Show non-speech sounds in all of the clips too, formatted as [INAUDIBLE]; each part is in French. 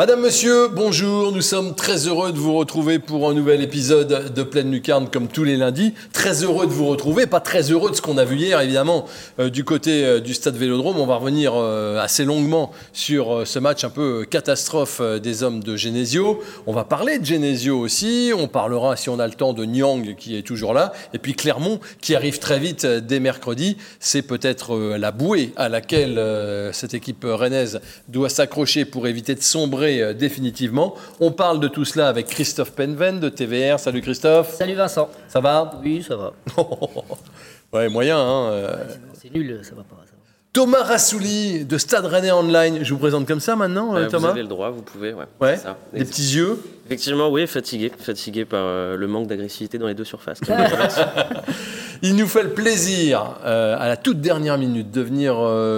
Madame, Monsieur, bonjour. Nous sommes très heureux de vous retrouver pour un nouvel épisode de Pleine Lucarne comme tous les lundis. Très heureux de vous retrouver, pas très heureux de ce qu'on a vu hier évidemment euh, du côté euh, du stade Vélodrome. On va revenir euh, assez longuement sur ce match un peu catastrophe des hommes de Genesio. On va parler de Genesio aussi. On parlera si on a le temps de Nyang qui est toujours là et puis Clermont qui arrive très vite dès mercredi. C'est peut-être la bouée à laquelle cette équipe rennaise doit s'accrocher pour éviter de sombrer euh, définitivement. On parle de tout cela avec Christophe Penven de TVR. Salut Christophe. Salut Vincent. Ça va? Oui, ça va. [LAUGHS] ouais, moyen, hein. Euh. C'est nul, ça va pas. Thomas Rassouli de Stade Rennais Online. Je vous présente comme ça maintenant, euh, Thomas Vous avez le droit, vous pouvez. Ouais. ouais. Des petits yeux. Effectivement, oui, fatigué. Fatigué par le manque d'agressivité dans les deux surfaces. [LAUGHS] [LAUGHS] Il nous fait le plaisir, à la toute dernière minute, de venir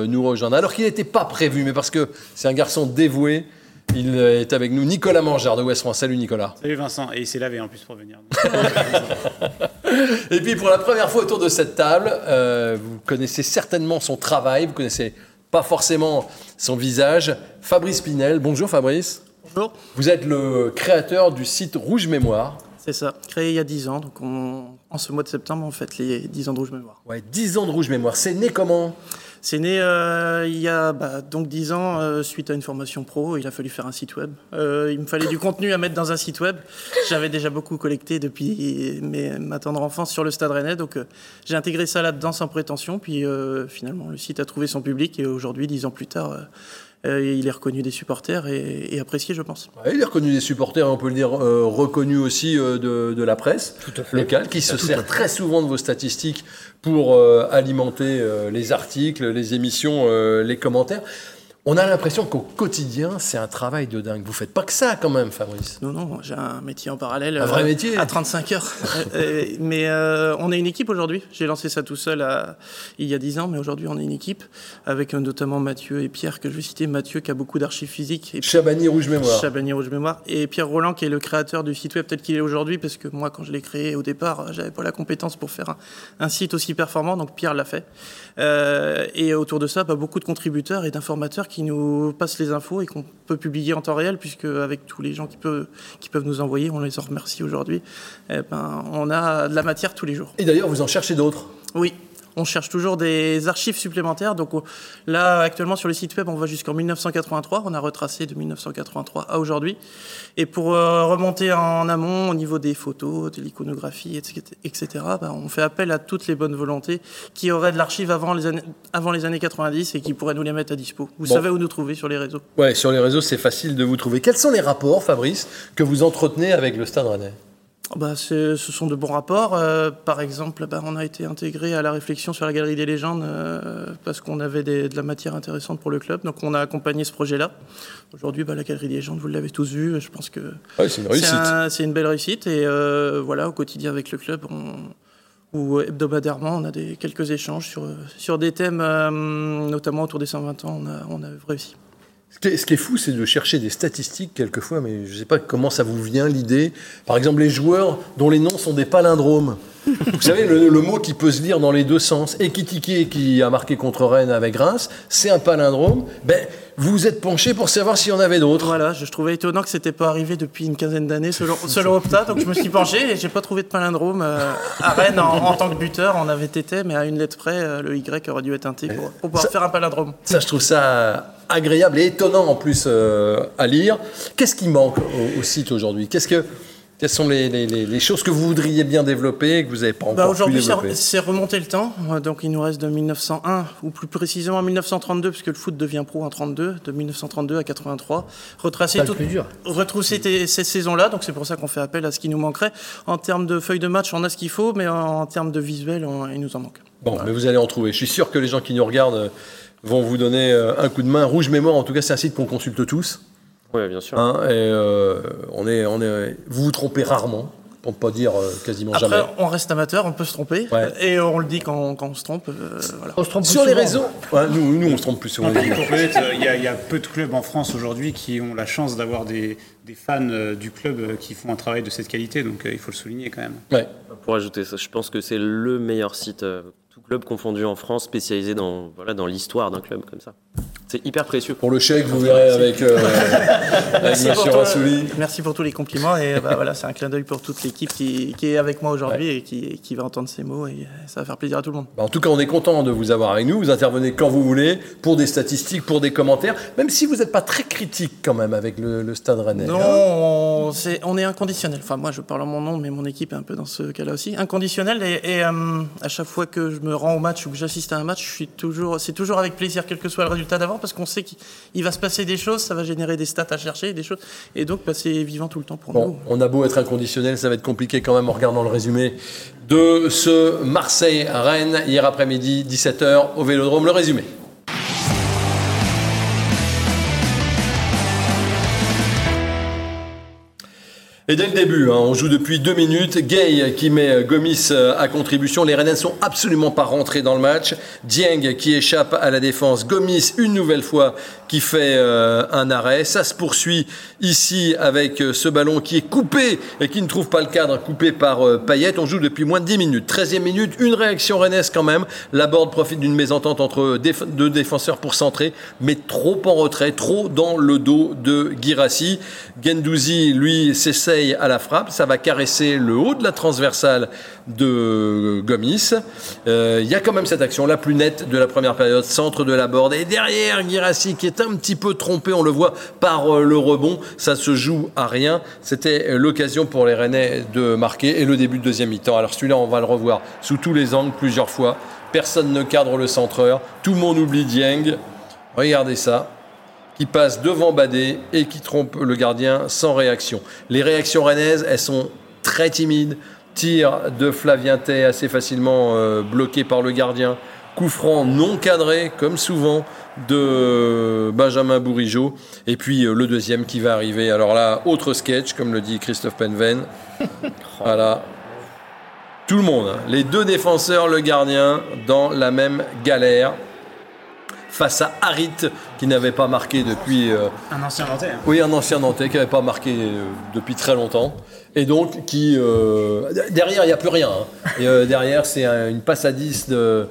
nous rejoindre. Alors qu'il n'était pas prévu, mais parce que c'est un garçon dévoué. Il est avec nous, Nicolas Mangard de West France. Salut Nicolas. Salut Vincent. Et il s'est lavé en plus pour venir. [LAUGHS] et puis pour la première fois autour de cette table, euh, vous connaissez certainement son travail, vous connaissez pas forcément son visage. Fabrice Pinel. Bonjour Fabrice. Bonjour. Vous êtes le créateur du site Rouge Mémoire. C'est ça, créé il y a 10 ans. Donc en ce mois de septembre, on fait les 10 ans de Rouge Mémoire. Ouais, 10 ans de Rouge Mémoire. C'est né comment? C'est né euh, il y a bah, donc 10 ans, euh, suite à une formation pro, il a fallu faire un site web. Euh, il me fallait du contenu à mettre dans un site web. J'avais déjà beaucoup collecté depuis mes, ma tendre enfance sur le Stade Rennais, donc j'ai intégré ça là-dedans sans prétention. Puis finalement, le site a trouvé son public et aujourd'hui, 10 ans plus tard, euh, il est reconnu des supporters et, apprécié, je pense. il est reconnu des supporters, on peut le dire, euh, reconnu aussi euh, de, la presse locale, qui se sert très souvent de vos statistiques pour alimenter les articles, les émissions, les commentaires. On a l'impression qu'au quotidien, c'est un travail de dingue. Vous faites pas que ça quand même, Fabrice. Non, non, j'ai un métier en parallèle. Un vrai métier À 35 heures. [LAUGHS] Euh, mais euh, on est une équipe aujourd'hui. J'ai lancé ça tout seul il y a 10 ans, mais aujourd'hui on est une équipe avec euh, notamment Mathieu et Pierre, que je vais citer. Mathieu qui a beaucoup d'archives physiques. Et Chabani Rouge Mémoire. Chabani Rouge Mémoire. Et Pierre Roland qui est le créateur du site web tel qu'il est aujourd'hui, parce que moi quand je l'ai créé au départ, j'avais pas la compétence pour faire un, site aussi performant, donc Pierre l'a fait. et autour de ça, bah, beaucoup de contributeurs et d'informateurs qui nous passent les infos et qu'on peut publier en temps réel, puisque avec tous les gens qui peuvent, qui peuvent nous envoyer, on les en remercie aujourd'hui, eh ben, on a de la matière tous les jours. Et d'ailleurs, vous en cherchez d'autres? Oui, on cherche toujours des archives supplémentaires. Donc là, actuellement, sur le site web, on va jusqu'en 1983. On a retracé de 1983 à aujourd'hui. Et pour euh, remonter en amont au niveau des photos, de l'iconographie, etc., bah, on fait appel à toutes les bonnes volontés qui auraient de l'archive avant, les années, avant les années 90 et qui pourraient nous les mettre à dispo. Vous savez où nous trouver sur les réseaux Ouais, sur les réseaux, c'est facile de vous trouver. Quels sont les rapports, Fabrice, que vous entretenez avec le Stade Rennais? Bah, ce sont de bons rapports. Euh, par exemple, bah, on a été intégré à la réflexion sur la Galerie des légendes euh, parce qu'on avait de la matière intéressante pour le club. Donc on a accompagné ce projet-là. Aujourd'hui, bah, la Galerie des légendes, vous l'avez tous vu. Je pense que c'est une. C'est une belle réussite. Et euh, voilà, au quotidien avec le club, ou hebdomadairement, on a des, quelques échanges sur, sur des thèmes, notamment autour des 120 ans, on a, on a réussi. Ce qui est fou, c'est de chercher des statistiques quelquefois, mais je ne sais pas comment ça vous vient l'idée. Par exemple, les joueurs dont les noms sont des palindromes. Vous savez, le, mot qui peut se lire dans les deux sens. Ekitike, qui a marqué contre Rennes avec Reims, c'est un palindrome. Ben, vous vous êtes penché pour savoir s'il y en avait d'autres. Voilà, je trouvais étonnant que ce n'était pas arrivé depuis une quinzaine d'années selon, selon, Opta, donc je me suis penché et j'ai pas trouvé de palindrome. Euh, à Rennes, en, tant que buteur, on avait été, mais à une lettre près, euh, le Y aurait dû être un T pour, pouvoir faire un palindrome. Ça, je trouve ça agréable et étonnant en plus euh, à lire. Qu'est-ce qui manque au, site aujourd'hui? Qu'est-ce que quelles sont les, choses que vous voudriez bien développer et que vous n'avez pas bah, encore bah Aujourd'hui, c'est remonter le temps. Donc, il nous reste de 1901, ou plus précisément 1932, puisque le foot devient pro en 32, de 1932 à 83. Retracer tout, retrousser ces saisons-là. Donc, c'est pour ça qu'on fait appel à ce qui nous manquerait. En termes de feuilles de match, on a ce qu'il faut, mais en, termes de visuel, il nous en manque. Bon, mais vous allez en trouver. Je suis sûr que les gens qui nous regardent euh, vont vous donner euh, un coup de main. Rouge Mémoire, en tout cas, c'est un site qu'on consulte tous. Oui, bien sûr. Hein, et, euh, on est, on est, vous vous trompez rarement. pour ne pas dire euh, quasiment Après, jamais. on reste amateur, on peut se tromper. Ouais. Et on le dit quand, quand on se trompe. euh, voilà. On se trompe Sur les souvent. réseaux, Ouais, nous, nous on se trompe plus pour connaître, euh, il y, a- il y a peu de clubs en France aujourd'hui qui ont la chance d'avoir des, des fans du club qui font un travail de cette qualité, donc euh, il faut le souligner quand même. Ouais. Pour ajouter ça, je pense que c'est le meilleur site, euh, tout club confondu en France, spécialisé dans, voilà, dans l'histoire d'un club comme ça. C'est hyper précieux. Pour le chèque, vous verrez avec, euh, [LAUGHS] avec pour, Rassouli. merci pour tous les compliments. Et bah, voilà, c'est un clin d'œil pour toute l'équipe qui, qui est avec moi aujourd'hui et qui, qui va entendre ces mots. Et ça va faire plaisir à tout le monde. Bah, En tout cas, on est content de vous avoir avec nous. Vous intervenez quand vous voulez, pour des statistiques, pour des commentaires, même si vous n'êtes pas très critique quand même avec le, le Stade Rennais. Non, on, c'est- on est inconditionnel. Enfin, moi, je parle en mon nom, mais mon équipe est un peu dans ce cas-là aussi. Inconditionnel. Et, et, euh, à chaque fois que je me rends au match ou que j'assiste à un match, je suis toujours, c'est toujours avec plaisir, quel que soit le résultat d'avant, parce qu'on sait qu'il il va se passer des choses, ça va générer des stats à chercher, des choses, et donc bah, c'est vivant tout le temps pour Bon, nous. on a beau être inconditionnel, ça va être compliqué quand même en regardant le résumé de ce Marseille-Rennes hier après-midi, 17h au Vélodrome. Le résumé. Et dès le début, hein, on joue depuis deux minutes. Gay qui met Gomis euh, à contribution. Les Rennais ne sont absolument pas rentrés dans le match. Dieng qui échappe à la défense. Gomis, une nouvelle fois, qui fait euh, un arrêt. Ça se poursuit ici avec euh, ce ballon qui est coupé et qui ne trouve pas le cadre, coupé par euh, Payet. On joue depuis moins de 10 minutes. 13e minute, une réaction rennaise quand même. La Borde profite d'une mésentente entre deux défenseurs pour centrer, mais trop en retrait, trop dans le dos de Girassi. Gendouzi, lui, s'essaye à la frappe. Ça va caresser le haut de la transversale de Gomis. Euh, Il y a quand même cette action la plus nette de la première période, centre de la Borde. Et derrière, Girassi qui est un petit peu trompé, on le voit par euh, le rebond. Ça se joue à rien. C'était l'occasion pour les Rennais de marquer et le début de deuxième mi-temps. Alors celui-là, on va le revoir sous tous les angles plusieurs fois. Personne ne cadre le centreur. Tout le monde oublie Dieng. Regardez ça qui passe devant Badé et qui trompe le gardien sans réaction. Les réactions rennaises, elles sont très timides. Tir de Flavien Tay assez facilement euh, bloqué par le gardien. Coup franc non cadré, comme souvent, de Benjamin Bourigeau. Et puis euh, le deuxième qui va arriver. Alors là, autre sketch, comme le dit Christophe Penven. [LAUGHS] voilà. Tout le monde, hein. les deux défenseurs, le gardien, dans la même galère face à Harit qui n'avait pas marqué depuis euh, Un ancien Nantais. hein. oui un ancien Nantais qui n'avait pas marqué euh, depuis très longtemps et donc qui euh, derrière il n'y a plus rien hein. Et, derrière c'est un- une passe à 10 de,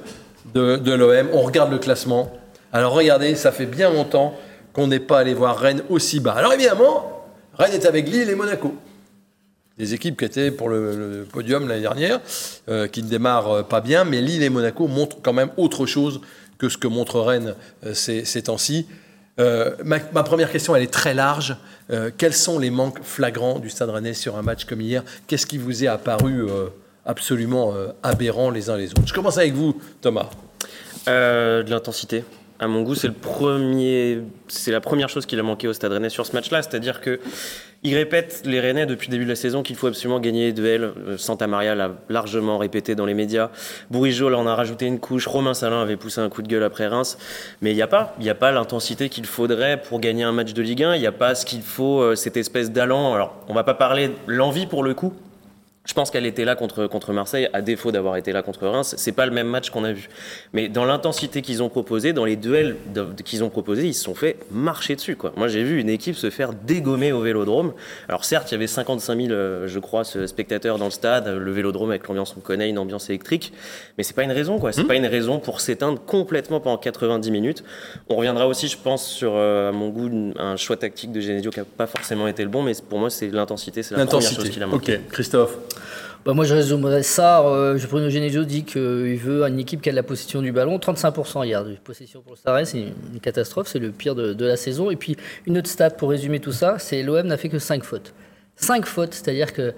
de, l'OM on regarde le classement. Alors regardez ça fait bien longtemps qu'on n'est pas allé voir Rennes aussi bas. Alors évidemment Rennes est avec Lille et Monaco. Des équipes qui étaient pour le, podium l'année dernière, euh, qui ne démarrent pas bien, mais Lille et Monaco montrent quand même autre chose que ce que montre Rennes euh, ces, temps-ci. Euh, ma, ma première question, elle est très large. Quels sont les manques flagrants du Stade Rennais sur un match comme hier? Qu'est-ce qui vous est apparu absolument euh, aberrant les uns les autres Je commence avec vous, Thomas. Euh, de l'intensité. À mon goût, c'est le premier, c'est la première chose qu'il a manqué au Stade Rennais sur ce match-là, c'est-à-dire que il répète les Rennais depuis le début de la saison qu'il faut absolument gagner les duels. Euh, Santa Maria l'a largement répété dans les médias. Bourigeau, là, en a rajouté une couche. Romain Salin avait poussé un coup de gueule après Reims. Mais il n'y a pas, il n'y a pas l'intensité qu'il faudrait pour gagner un match de Ligue 1. Il n'y a pas ce qu'il faut, cette espèce d'allant. Alors, on va pas parler l'envie pour le coup. Je pense qu'elle était là contre, contre Marseille, à défaut d'avoir été là contre Reims. C'est pas le même match qu'on a vu. Mais dans l'intensité qu'ils ont proposé, dans les duels qu'ils ont proposés, ils se sont fait marcher dessus. Quoi. Moi, j'ai vu une équipe se faire dégommer au vélodrome. Alors, certes, il y avait 55 000, euh, je crois, spectateurs dans le stade. Le vélodrome, avec l'ambiance, on connaît, une ambiance électrique. Mais c'est pas une raison, quoi. C'est pas une raison pour s'éteindre complètement pendant 90 minutes. On reviendra aussi, je pense, sur, euh, à mon goût, un choix tactique de Genesio qui n'a pas forcément été le bon. Mais pour moi, c'est l'intensité. C'est la première chose L'intensité. qu'il a manqué. Ok, Christophe? Bah, moi, je résumerais ça. Euh, Bruno Genesio dit qu'il veut une équipe qui a de la possession du ballon. 35% hier de possession pour le c'est une catastrophe. C'est le pire de, de la saison. Et puis, une autre stat pour résumer tout ça c'est l'OM n'a fait que 5 fautes. 5 fautes, c'est-à-dire que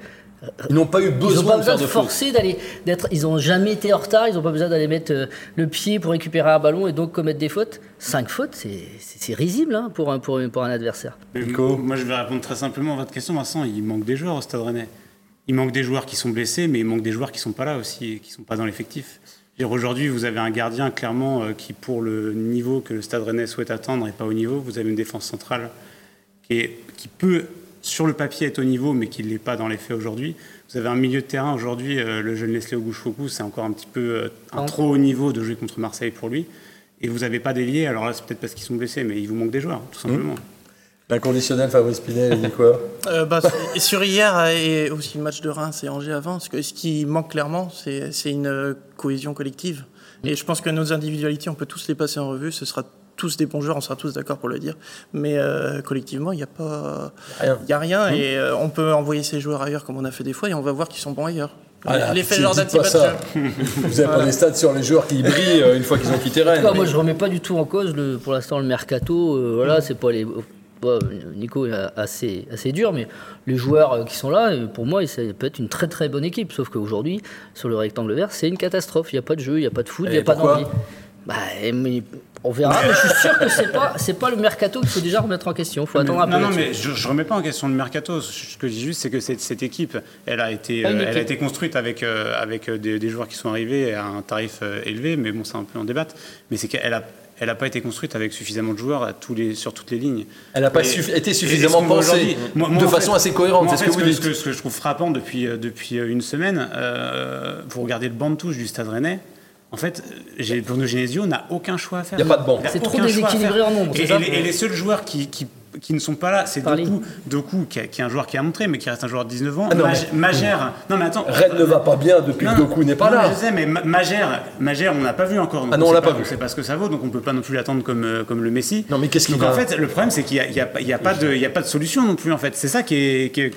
Ils n'ont pas eu ils besoin pas de besoin de forcer d'aller d'être ils n'ont jamais été en retard ils n'ont pas besoin d'aller mettre euh, le pied pour récupérer un ballon et donc commettre des fautes cinq fautes c'est risible hein, pour un pour, un- pour un adversaire Mais Nico Moi, je vais répondre très simplement à votre question, Vincent. Il manque des joueurs au Stade Rennais. Il manque des joueurs qui sont blessés, mais il manque des joueurs qui sont pas là aussi qui sont pas dans l'effectif. Aujourd'hui, vous avez un gardien clairement euh, qui, pour le niveau que le Stade Rennais souhaite atteindre, n'est pas au niveau. Vous avez une défense centrale qui, est, qui peut sur le papier est au niveau, mais qui ne l'est pas dans les faits aujourd'hui. Vous avez un milieu de terrain aujourd'hui, euh, le jeune Leslie Auguste-Focus, c'est encore un petit peu euh, un trop haut niveau de jouer contre Marseille pour lui. Et vous n'avez pas d'ailier, alors là c'est peut-être parce qu'ils sont blessés, mais il vous manque des joueurs, tout simplement. L'inconditionnel Fabrice Pinel, il dit quoi? [LAUGHS] Euh, bah, sur hier et aussi le match de Reims et Angers avant, ce, que, ce qui manque clairement, c'est c'est une cohésion collective. Et je pense que nos individualités, on peut tous les passer en revue. Ce sera tous des bons joueurs, on sera tous d'accord pour le dire. Mais euh, collectivement, il n'y a pas, Rien. il y a rien. Et euh, on peut envoyer ces joueurs ailleurs comme on a fait des fois, et on va voir qu'ils sont bons ailleurs. Ah L'effet Jordan pas ça. [LAUGHS] Vous avez pas des stats sur les joueurs qui brillent une fois qu'ils ont quitté En tout Rennes. moi, je remets pas du tout en cause, le, pour l'instant, le mercato. euh, voilà, c'est pas les. Bon, Nico est assez, assez dur, mais les joueurs euh, qui sont là, euh, pour moi, ça peut être une très très bonne équipe. Sauf qu'aujourd'hui, sur le rectangle vert, c'est une catastrophe. Il n'y a pas de jeu, il n'y a pas de foot, il n'y a pas d'envie. Bah, mais on verra, mais je suis sûr que c'est pas, c'est pas le mercato qu'il faut déjà remettre en question. Il faut attendre un peu. non, non, mais je, je remets pas en question le mercato. Ce que je dis juste, c'est que cette, cette équipe, elle a été, une euh, elle a équipe. été construite avec, euh, avec des, des joueurs qui sont arrivés à un tarif euh, élevé, mais bon, c'est un peu en débat. Mais c'est qu'elle a, elle a pas été construite avec suffisamment de joueurs à tous les, sur toutes les lignes. Elle n'a pas suffi- été suffisamment pensée aujourd'hui- moi- moi, de façon fait- assez cohérente, moi, en ce que vous ce dites. que, ce que je trouve frappant depuis, euh, depuis euh, une semaine, euh, vous regardez le banc de touche du Stade Rennais. En fait, Bruno Genesio n'a aucun choix à faire. Il y a pas de banc. C'est trop déséquilibré en nombre, Et, les, et les seuls joueurs qui, qui, qui ne sont pas là, c'est Doku, Doku qui, a- qui est un joueur qui a montré, mais qui reste un joueur de 19 ans. Ah non, Mag- Magère. Non, mais attends. Rennes ne va pas bien depuis que Doku n'est pas non, là. mais Je sais, mais Ma- Magère, Magère, on n'a pas vu encore. donc Ah non, on sait l'a pas vu. Ce que ça vaut, donc on peut pas non plus l'attendre comme, euh, comme le Messi. Non, mais qu'est-ce qu'il Donc en fait, le problème, c'est qu'il n'y a, a pas- il y a, pas de- il y a pas de solution non plus, en fait. C'est ça qui est. qui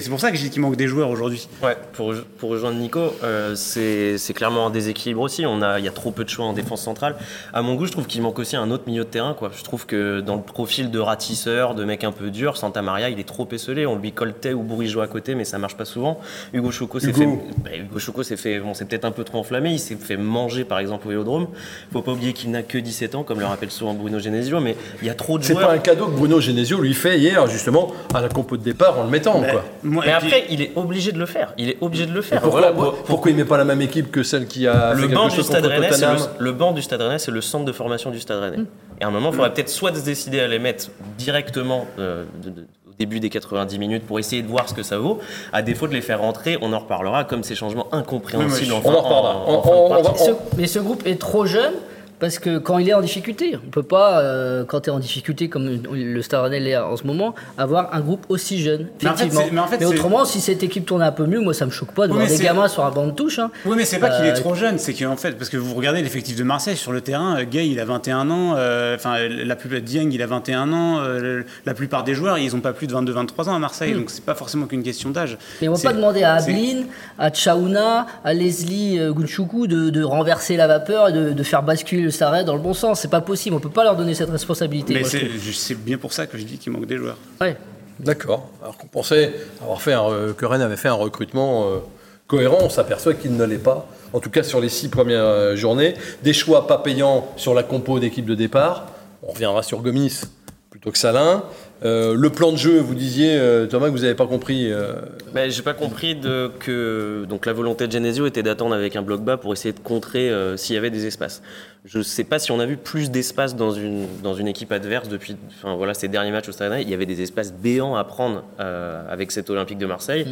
c'est pour ça que je dis qu'il manque des joueurs aujourd'hui. Ouais, pour, pour rejoindre Nico, euh, c'est c'est clairement un déséquilibre aussi. On a, il y a trop peu de choix en défense centrale. À mon goût, je trouve qu'il manque aussi un autre milieu de terrain. Quoi. Je trouve que dans le profil de ratisseur, de mec un peu dur, Santa Maria, il est trop esselé. On lui colle Tay ou Bourigeau à côté, mais ça marche pas souvent. Hugo Choco s'est fait, Hugo. bah, Hugo Choco s'est fait, bon, c'est peut-être un peu trop enflammé. Il s'est fait manger, par exemple, au Vélodrome. Faut pas oublier qu'il n'a que 17 ans, comme le rappelle souvent Bruno Genesio, mais il y a trop de C'est joueurs. pas un cadeau que Bruno Genesio lui fait hier, justement, à la compo de départ en le mettant. quoi. Moi, Mais après, il est obligé de le faire. Il est obligé de le faire. Pourquoi, Voilà, pourquoi- pourquoi il met pas la même équipe que celle qui a le fait banc du chose Stade Rennais, le, le banc du Stade Rennais, c'est le centre de formation du Stade Rennais. Et à un moment, il faudrait peut-être soit se décider à les mettre directement euh, de- de- au début des 90 minutes pour essayer de voir ce que ça vaut, à défaut de les faire rentrer, on en reparlera comme ces changements incompréhensibles. Oui, en On en reparlera. en- en Mais mais ce groupe est trop jeune parce que quand il est en difficulté, on peut pas, euh, quand tu es en difficulté comme le Stade Rennais l'est en ce moment, avoir un groupe aussi jeune. Mais en fait, Effectivement. mais en fait, c'est- autrement, si cette équipe tournait un peu mieux, moi ça me choque pas de Oui, voir des gamins sur un banc de touche. hein. Oui, mais c'est pas qu'il est Euh, trop jeune, c'est qu'en fait, parce que vous regardez l'effectif de Marseille sur le terrain, euh, Gay il a 21 ans, euh, enfin la plupart Dieng il a 21 ans, la plupart des joueurs ils ont pas plus de 22-23 ans à Marseille, donc c'est pas forcément qu'une question d'âge. Mais on va pas demander à Ablin, à Tchaouna, à Leslie Gunchoukou de, de renverser la vapeur et de, de faire basculer le Sarret dans le bon sens. C'est pas possible. On peut pas leur donner cette responsabilité. Mais c'est bien pour ça que je dis qu'il manque des joueurs. Ouais. D'accord. Alors qu'on pensait avoir fait un, re- que Rennes avait fait un recrutement euh, cohérent, on s'aperçoit qu'il ne l'est pas. En tout cas sur les six premières euh, journées. Des choix pas payants sur la compo d'équipe de départ. On reviendra sur Gomis plutôt que Salin. Euh, le plan de jeu, vous disiez, euh, Thomas, que vous n'avez pas compris. euh, Ben, j'ai pas compris de, que donc la volonté de Genesio était d'attendre avec un bloc bas pour essayer de contrer euh, s'il y avait des espaces. Je sais pas si on a vu plus d'espace dans une dans une équipe adverse depuis enfin voilà ces derniers matchs au Stade Rennais. Il y avait des espaces béants à prendre euh, avec cet Olympique de Marseille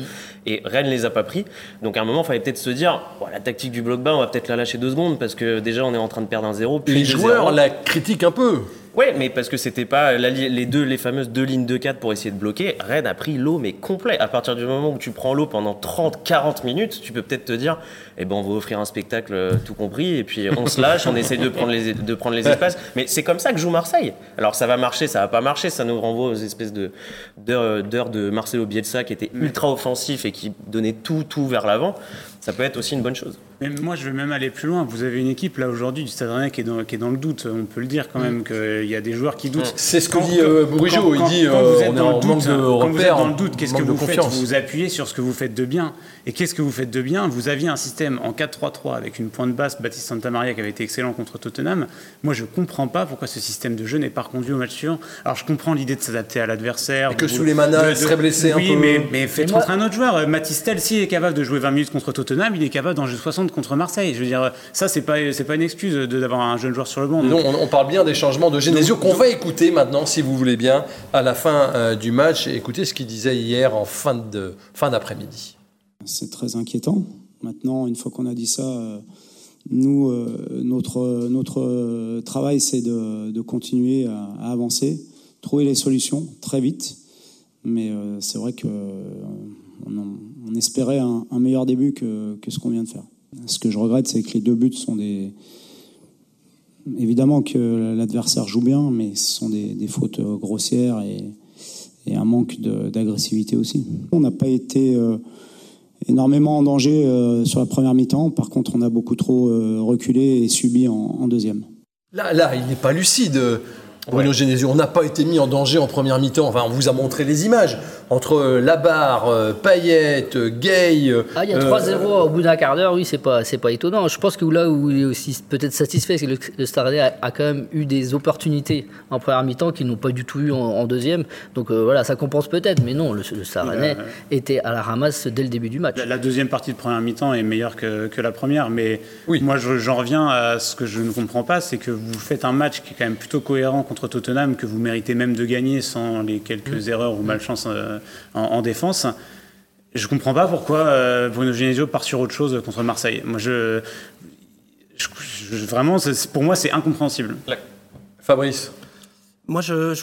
et Rennes les a pas pris. Donc à un moment, il fallait peut-être se dire bon, la tactique du bloc bas, on va peut-être la lâcher deux secondes parce que déjà on est en train de perdre un zéro. puis les joueurs zéro. la critiquent un peu. Ouais, mais parce que c'était pas les deux, les fameuses deux lignes de 4 pour essayer de bloquer. Rennes a pris l'eau, mais complet. À partir du moment où tu prends l'eau pendant 30, 40 minutes, tu peux peut-être te dire, eh ben, on va offrir un spectacle euh, tout compris, et puis on se lâche, on essaie de prendre les, de prendre les espaces. Mais c'est comme ça que joue Marseille. Alors ça va marcher, ça va pas marcher, ça nous renvoie aux espèces de, d'heures, d'heures de Marcelo Bielsa qui était ultra offensif et qui donnait tout, tout vers l'avant. Ça peut être aussi une bonne chose. Mais moi, je vais même aller plus loin. Vous avez une équipe là aujourd'hui du Stade Rennais qui est dans, qui est dans le doute. On peut le dire quand même qu'il y a des joueurs qui doutent. C'est ce que Quand- dit euh, Bourigeaud. quand- Il quand- dit quand euh, vous êtes on est dans le doute, quand vous êtes dans le doute, qu'est-ce que vous faites confiance. Vous vous appuyez sur ce que vous faites de bien. Et qu'est-ce que vous faites de bien Vous aviez un système en 4-3-3 avec une pointe basse, Baptiste Santamaria, qui avait été excellent contre Tottenham. Moi, je comprends pas pourquoi ce système de jeu n'est pas reconduit au match suivant. Alors, je comprends l'idée de s'adapter à l'adversaire. Et que Souleymana de- de- serait blessé un oui, peu. mais, mais faites contre un autre joueur. Euh, Mathis Tel, s'il est capable de jouer 20 minutes contre Tottenham, il est capable d'en jouer 60 secondes contre Marseille. Je veux dire, ça, c'est pas, c'est pas une excuse d'avoir un jeune joueur sur le banc. Non, on, parle bien des changements de Genesio qu'on va écouter maintenant, si vous voulez bien, à la fin euh, du match. Écoutez ce qu'il disait hier en fin, de, fin d'après-midi. C'est très inquiétant. Maintenant, une fois qu'on a dit ça, euh, nous, euh, notre, notre travail, c'est de, continuer à, avancer, trouver les solutions très vite. Mais c'est vrai que on, espérait un, meilleur début que, ce qu'on vient de faire. Ce que je regrette, c'est que les deux buts sont des. Évidemment que l'adversaire joue bien, mais ce sont des, fautes grossières et, un manque d'agressivité aussi. On n'a pas été euh, énormément en danger euh, sur la première mi-temps. Par contre, on a beaucoup trop euh, reculé et subi en, deuxième. Là, là, il n'est pas lucide. Bruno Genesio, on n'a pas été mis en danger en première mi-temps. Enfin, on vous a montré les images entre euh, Labarre, euh, Payette, euh, Gay. Ah, il y a 3-0 au bout d'un quart d'heure, oui, c'est pas, c'est pas étonnant. Je pense que là où il est aussi peut-être satisfait, c'est que le, le a, quand même eu des opportunités en première mi-temps qu'ils n'ont pas du tout eu en, deuxième. Donc voilà, ça compense peut-être, mais non, le, le était à la ramasse dès le début du match. La, deuxième partie de première mi-temps est meilleure que, que la première, mais oui. moi j'en reviens à ce que je ne comprends pas, c'est que vous faites un match qui est quand même plutôt cohérent contre Tottenham, que vous méritez même de gagner sans les quelques mmh. erreurs ou malchance en, défense. Je ne comprends pas pourquoi euh, Bruno Genesio part sur autre chose contre Marseille. Moi, je, vraiment, pour moi, c'est incompréhensible. Fabrice moi, je,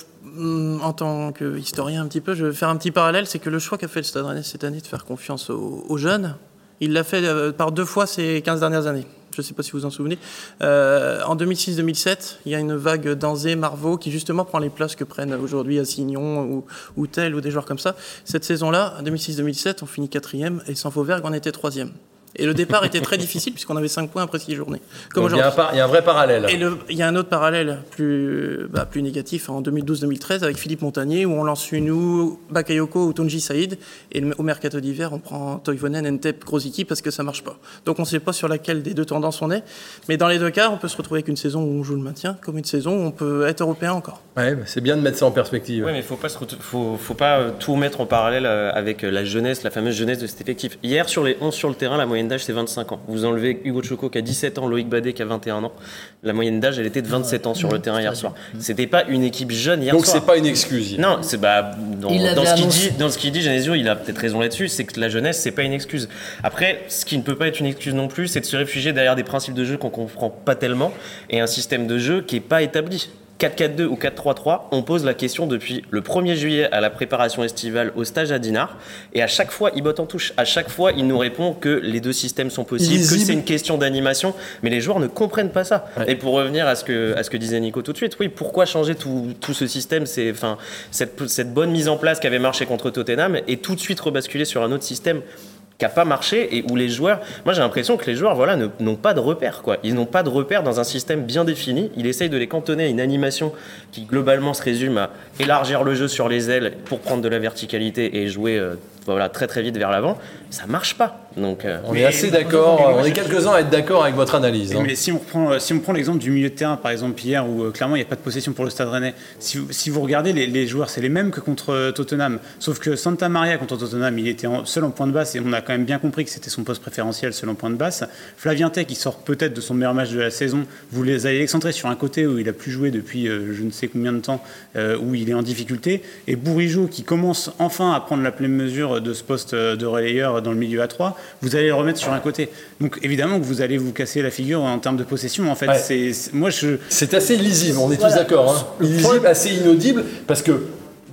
en tant qu'historien un petit peu, je vais faire un petit parallèle, c'est que le choix qu'a fait le Stade Rennais cette année de faire confiance aux, jeunes, il l'a fait euh, par deux fois ces 15 dernières années je ne sais pas si vous en souvenez. Euh, en 2006-2007, il y a une vague d'Anzé, Marvaux, qui justement prend les places que prennent aujourd'hui Assignon ou, ou Tel ou des joueurs comme ça. Cette saison-là, en 2006-2007, on finit quatrième et sans Fauvergue, on était troisième. Et le départ était très difficile puisqu'on avait 5 points après 6 journées. Comme il, y a un, vrai parallèle. Et il y a un autre parallèle plus, bah, plus négatif en 2012-2013 avec Philippe Montagnier où on lance nous, Bakayoko ou Tonji Saïd. Et au mercato d'hiver, on prend Toivonen, Entep, Grosicki parce que ça marche pas. Donc on ne sait pas sur laquelle des deux tendances on est. Mais dans les deux cas, on peut se retrouver avec une saison où on joue le maintien comme une saison où on peut être européen encore. Ouais, bah, c'est bien de mettre ça en perspective. Oui, mais il faut pas, faut, faut pas tout mettre en parallèle euh, avec euh, la jeunesse, la fameuse jeunesse de cet effectif. Hier, sur les 11 sur le terrain, la moyenne d'âge c'est 25 ans. Vous enlevez Hugo Choco qui a 17 ans, Loïc Badet qui a 21 ans. La moyenne d'âge, elle était de 27 ans sur le terrain hier soir. C'était pas une équipe jeune hier Donc soir. Donc c'est pas une excuse. Non, c'est bah, dans, ce qu'il dit, dans ce qu'il dit, Genesio, il a peut-être raison là-dessus, c'est que la jeunesse, c'est pas une excuse. Après, ce qui ne peut pas être une excuse non plus, c'est de se réfugier derrière des principes de jeu qu'on comprend pas tellement et un système de jeu qui est pas établi. 4-4-2 ou 4-3-3, on pose la question depuis le 1er juillet à la préparation estivale au stage à Dinard. Et à chaque fois, il botte en touche. À chaque fois, il nous répond que les deux systèmes sont possibles, que c'est une question d'animation. Mais les joueurs ne comprennent pas ça. Et pour revenir à ce, que, à ce que disait Nico tout de suite, oui, pourquoi changer tout, tout ce système? C'est, enfin, cette, cette bonne mise en place qui avait marché contre Tottenham et tout de suite rebasculer sur un autre système qui n'a pas marché et où les joueurs, moi j'ai l'impression que les joueurs voilà, n'ont pas de repères. Quoi. Ils n'ont pas de repères dans un système bien défini. Il essaye de les cantonner à une animation qui globalement se résume à élargir le jeu sur les ailes pour prendre de la verticalité et jouer euh, voilà, très très vite vers l'avant. Ça marche pas. Donc, euh, on est assez d'accord, on est quelques-uns à être d'accord avec votre analyse. Hein. Mais si on prend, euh, si on prend l'exemple du milieu de terrain, par exemple hier, où euh, clairement il n'y a pas de possession pour le Stade Rennais, si, si vous regardez les, joueurs, c'est les mêmes que contre Tottenham, sauf que Santa Maria contre Tottenham, il était seul en point de basse et on a quand même bien compris que c'était son poste préférentiel seul en point de basse. Flavien Tech, qui sort peut-être de son meilleur match de la saison, vous les allez l'excentrer sur un côté où il a plus joué depuis je ne sais combien de temps, où il est en difficulté, et Bourigeau qui commence enfin à prendre la pleine mesure de ce poste de relayeur dans le milieu à 3 vous allez le remettre sur un côté. Donc évidemment que vous allez vous casser la figure en termes de possession. En fait, c'est moi je. C'est assez illisible. On est tous d'accord. Hein. Illisible, assez inaudible, parce que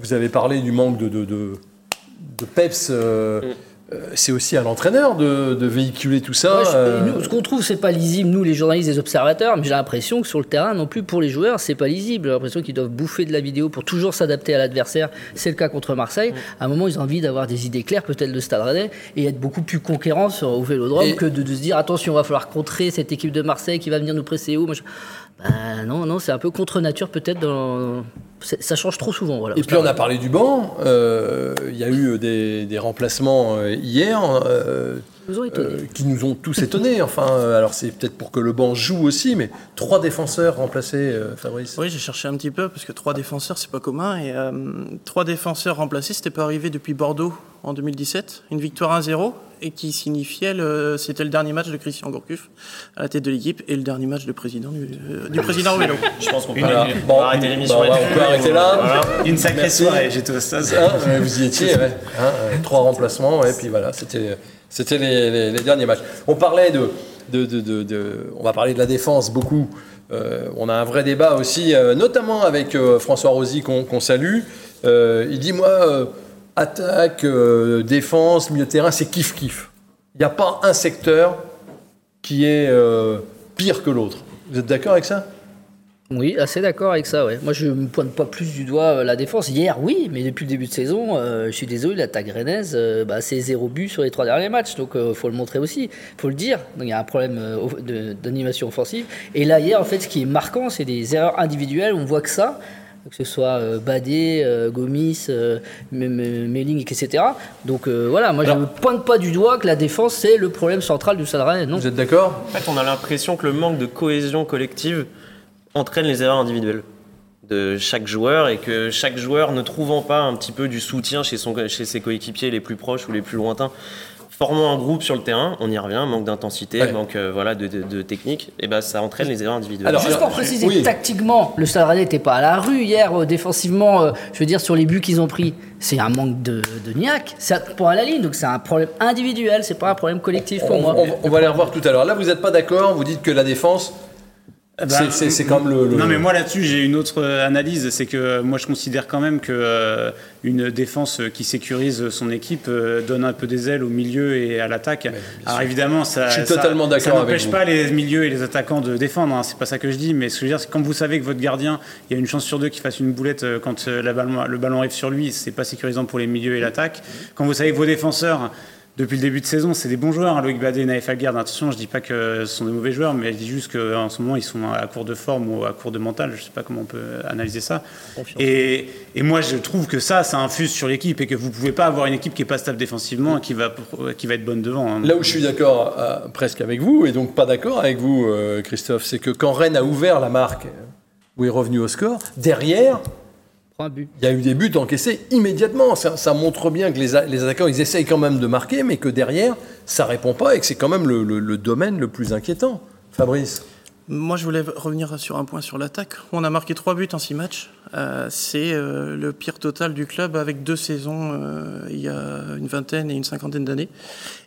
vous avez parlé du manque de de, de, peps. Euh, mm. Euh, c'est aussi à l'entraîneur de, véhiculer tout ça. Euh. ce qu'on trouve, c'est pas lisible, nous, les journalistes, les observateurs, mais j'ai l'impression que sur le terrain, non plus pour les joueurs, c'est pas lisible. J'ai l'impression qu'ils doivent bouffer de la vidéo pour toujours s'adapter à l'adversaire. C'est le cas contre Marseille. À un moment, ils ont envie d'avoir des idées claires, peut-être de Stade Rennais, et être beaucoup plus conquérants au vélodrome que de, se dire attention, on va falloir contrer cette équipe de Marseille qui va venir nous presser où. Ben non, non, c'est un peu contre nature peut-être. Dans... Ça change trop souvent. Voilà, et puis on a parlé du banc. Euh, il y a eu des, remplacements euh, hier euh, qui nous ont tous étonnés. Enfin, alors c'est peut-être pour que le banc joue aussi, mais trois défenseurs remplacés, Fabrice. Oui, j'ai cherché un petit peu parce que trois défenseurs c'est pas commun et trois défenseurs remplacés, c'était pas arrivé depuis Bordeaux en 2017, une victoire 1-0 et qui signifiait le, c'était le dernier match de Christian Gourcuff à la tête de l'équipe et le dernier match de président du, euh, du président vélo. Je pense qu'on peut, on arrêter l'émission bah, on peut arrêter là. Voilà. Une sacrée Merci. soirée, j'étais au stade. Vous y étiez, ouais. Hein, euh, trois remplacements, ouais, puis voilà, c'était, c'était les, les- les derniers matchs. On parlait de, de, de- de- de- on va parler de la défense beaucoup. Euh, on a un vrai débat aussi, euh, notamment avec euh, François Rosy qu'on, qu'on salue. Euh, il dit moi, euh, attaque, euh, défense, milieu de terrain, c'est kiff kiff. Il n'y a pas un secteur qui est euh, pire que l'autre. Vous êtes d'accord avec ça? Oui, assez d'accord avec ça. Ouais. Moi, je ne pointe pas plus du doigt euh, la défense. Hier, oui, mais depuis le début de saison, euh, je suis désolé, l'attaque rennaise, euh, bah, c'est zéro but sur les trois derniers matchs. Donc, il faut le montrer aussi. Il faut le dire. Donc, il y a un problème d'animation offensive. Et là, hier, en fait, ce qui est marquant, c'est des erreurs individuelles. On voit que ça. Que ce soit euh, Badé, euh, Gomis, euh, Melling, etc. Donc euh, voilà, moi je ne pointe pas du doigt que la défense c'est le problème central du. Non. Vous êtes d'accord? En fait, on a l'impression que le manque de cohésion collective entraîne les erreurs individuelles de chaque joueur et que chaque joueur ne trouvant pas un petit peu du soutien chez, son, chez ses coéquipiers les plus proches ou les plus lointains, formant un groupe sur le terrain, on y revient, manque d'intensité, Ouais. manque euh, voilà, de, de- de technique, et ben ça entraîne les erreurs individuelles. Alors, Juste pour préciser, oui. tactiquement, le Stade Rennais n'était pas à la rue hier, euh, défensivement, euh, je veux dire, sur les buts qu'ils ont pris. C'est un manque de, de niaque, c'est un point à la ligne, donc c'est un problème individuel, c'est pas un problème collectif pour on, moi. on- on va les revoir tout à l'heure. Là, vous n'êtes pas d'accord Vous dites que la défense, bah, c'est- c'est comme le, le- Non, mais moi là-dessus, j'ai une autre euh, analyse. C'est que euh, moi, je considère quand même que euh, une défense qui sécurise son équipe euh, donne un peu des ailes au milieu et à l'attaque. Alors évidemment, ça. Je suis totalement d'accord n'empêche pas les milieux et les attaquants de défendre. Hein, c'est pas ça que je dis. Mais ce que je veux dire, c'est quand vous savez que votre gardien, il y a une chance sur deux qu'il fasse une boulette quand la ballon- le ballon arrive sur lui, c'est pas sécurisant pour les milieux et l'attaque. Quand vous savez que vos défenseurs depuis le début de saison, c'est des bons joueurs, hein, Loïc Badé et Naïf Aguerd. Attention, je dis pas que ce sont des mauvais joueurs, mais je dis juste qu'en ce moment, ils sont à court de forme ou à court de mental. Je sais pas comment on peut analyser ça. Et, et moi, je trouve que ça, ça infuse sur l'équipe et que vous pouvez pas avoir une équipe qui est pas stable défensivement et qui va, qui va être bonne devant. hein. Là où je suis d'accord euh, presque avec vous, et donc pas d'accord avec vous, euh, Christophe, c'est que quand Rennes a ouvert la marque, où est revenu au score, derrière, Il y a eu des buts encaissés immédiatement. Ça, ça montre bien que les, les attaquants, ils essayent quand même de marquer, mais que derrière, ça répond pas et que c'est quand même le, le- le domaine le plus inquiétant. Fabrice Moi, je voulais revenir sur un point sur l'attaque. On a marqué trois buts en six matchs. Euh, c'est euh, le pire total du club avec deux saisons euh, il y a une vingtaine et une cinquantaine d'années.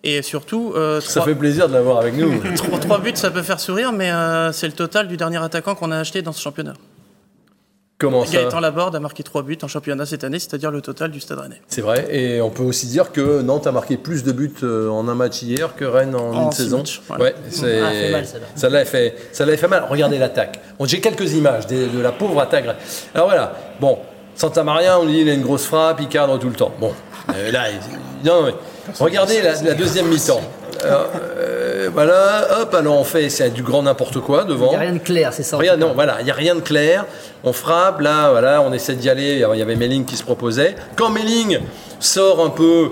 Et surtout, euh, Ça trois, fait plaisir de l'avoir avec nous. [LAUGHS] trois- trois buts, ça peut faire sourire, mais euh, c'est le total du dernier attaquant qu'on a acheté dans ce championnat. Comment ça Gaëtan Laborde a marqué trois buts en championnat cette année, c'est-à-dire le total du Stade Rennais. C'est vrai. Et on peut aussi dire que Nantes a marqué plus de buts euh, en un match hier que Rennes en, En une saison. matchs, voilà. Ouais, c'est- Ah, fait mal, ça l'a fait, ça l'a fait mal. Regardez l'attaque. Bon, J'ai quelques images de, la pauvre attaque. Alors voilà. Bon, Santa Maria, on dit il a une grosse frappe, il cadre tout le temps. Bon, euh, là, il- non, mais regardez la, la deuxième mi-temps. Alors, euh, voilà, hop, alors on fait, c'est du grand n'importe quoi Il devant. n'y a rien de clair, c'est ça. en Rien, non, voilà, il n'y a rien de clair. On frappe, là, voilà, on essaie d'y aller. Alors, Il y avait Melling qui se proposait. Quand Melling sort un peu,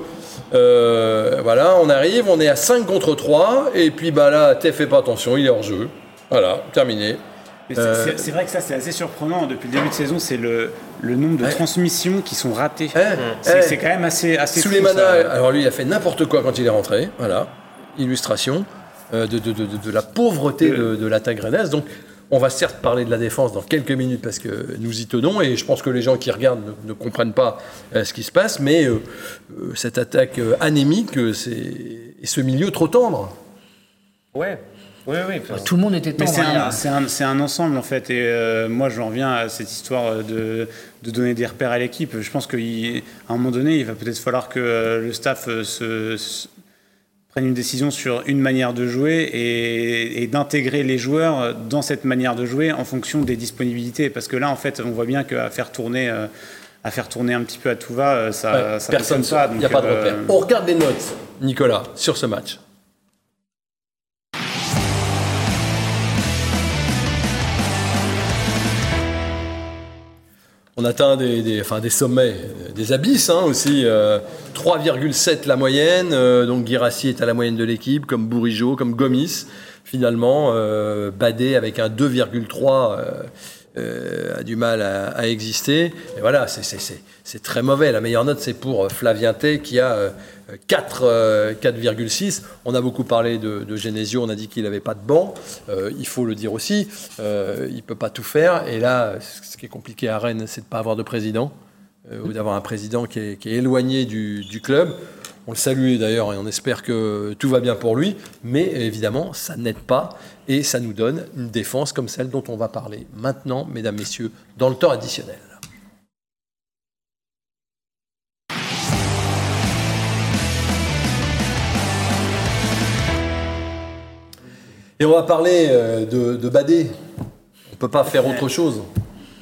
euh, voilà, on arrive, on est à 5 contre 3. Et puis, bah là, T fait pas attention, il est hors jeu. Voilà, terminé. C'est- Euh, c'est vrai que ça, c'est assez surprenant. Depuis le début de saison, c'est le, le nombre de Ouais. transmissions qui sont ratées. Eh, C'est eh, c'est quand même assez, assez fou, Souleymana, ça. alors lui, il a fait n'importe quoi quand il est rentré. Voilà, illustration euh, de, de- de- de- de la pauvreté de, de l'attaque rennaise. Donc, on va certes parler de la défense dans quelques minutes parce que nous y tenons et je pense que les gens qui regardent ne, ne comprennent pas euh, ce qui se passe, mais euh, cette attaque euh, anémique, euh, c'est et ce milieu trop tendre. Ouais, oui, oui. Tout le monde était tendre. c'est hein, un, c'est un- c'est un ensemble en fait. Et euh, moi, j'en reviens à cette histoire de, de donner des repères à l'équipe. Je pense qu'à un moment donné, il va peut-être falloir que euh, le staff euh, se, se- prenne une décision sur une manière de jouer et, et d'intégrer les joueurs dans cette manière de jouer en fonction des disponibilités. Parce que là, en fait, on voit bien qu'à faire tourner. euh, à faire tourner un petit peu à tout va, euh, ça, Ouais, ça personne fonctionne pas. il n'y a pas de euh, repère. On regarde les notes, Nicolas, sur ce match. On atteint des, des- enfin, des sommets, euh, des abysses hein, aussi. euh, 3,7 la moyenne. euh, donc Guirassi est à la moyenne de l'équipe, comme Bourigeau, comme Gomis. Finalement, euh, avec un 2,3. Euh, a du mal à, exister. Et voilà, c'est- très mauvais. La meilleure note, c'est pour euh, Flavien qui a euh, 4, euh, 4,6. On a beaucoup parlé de, de Genesio, on a dit qu'il n'avait pas de banc. Il faut le dire aussi, il ne peut pas tout faire. Et là, ce qui est compliqué à Rennes, c'est de ne pas avoir de président, ou d'avoir un président qui est, qui est éloigné du, du club. On le salue d'ailleurs et on espère que tout va bien pour lui, mais évidemment, ça n'aide pas et ça nous donne une défense comme celle dont on va parler maintenant, mesdames, messieurs, dans le temps additionnel. Et on va parler euh, de, de Badé. On ne peut pas faire autre chose.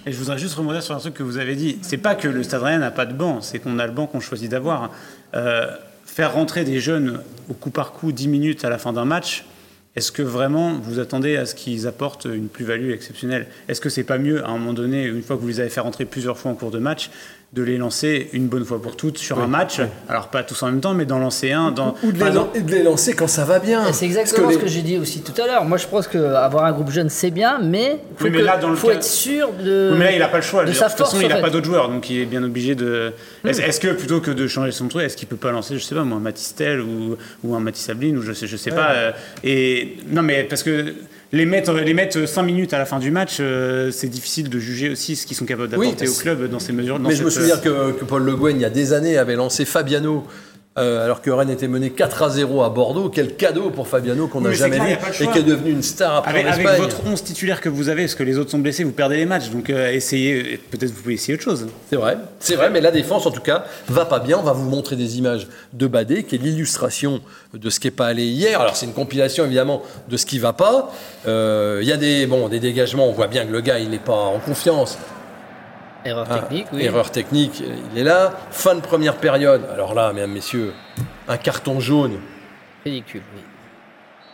Et je voudrais juste rebondir sur un truc que vous avez dit. C'est pas que le Stade Rennais n'a pas de banc, c'est qu'on a le banc qu'on choisit d'avoir. Euh, faire rentrer des jeunes au coup par coup 10 minutes à la fin d'un match, est-ce que vraiment vous attendez à ce qu'ils apportent une plus-value exceptionnelle? Est-ce que c'est pas mieux, à un moment donné, une fois que vous les avez fait rentrer plusieurs fois en cours de match, de les lancer une bonne fois pour toutes sur un match Alors pas tous en même temps, mais d'en lancer un. Dans, Ou de, les, de lancer quand ça va bien. C'est exactement que ce les- que j'ai dit aussi tout à l'heure. Moi, je pense qu'avoir un groupe jeune, c'est bien, mais faut, Oui, mais que- là, dans le faut cas- être sûr de. Oui, mais là, il n'a pas le choix. de De, sa toute façon, il n'a pas d'autres joueurs, donc il est bien obligé de. Est-ce est-ce que plutôt que de changer son truc, est-ce qu'il peut pas lancer, je sais pas, moi, un Matistel ou, ou un Matisse Ablin ou je sais, je sais pas. euh, et non, mais parce que les mettre, les mettre 5 minutes à la fin du match, euh, c'est difficile de juger aussi ce qu'ils sont capables Oui, d'apporter au club dans ces mesures. dans Mais je me souviens euh, que, que Paul Le Guen, il y a des années, avait lancé Fabiano. Euh, alors que Rennes était mené 4 à 0 à Bordeaux, quel cadeau pour Fabiano qu'on n'a jamais clair, vu et qui est devenu une star après Avec, avec votre 11 titulaire que vous avez, parce que les autres sont blessés, vous perdez les matchs. Donc euh, essayez, peut-être vous pouvez essayer autre chose. C'est vrai, c'est vrai, mais la défense en tout cas va pas bien. On va vous montrer des images de Badé, qui est l'illustration de ce qui n'est pas allé hier. Alors c'est une compilation évidemment de ce qui va pas. Euh, Il y a des bon des dégagements. On voit bien que le gars il n'est pas en confiance. Erreur Ah, technique, oui. Erreur technique, il est là. Fin de première période. Alors là, mesdames, messieurs, un carton jaune Ridicule, oui.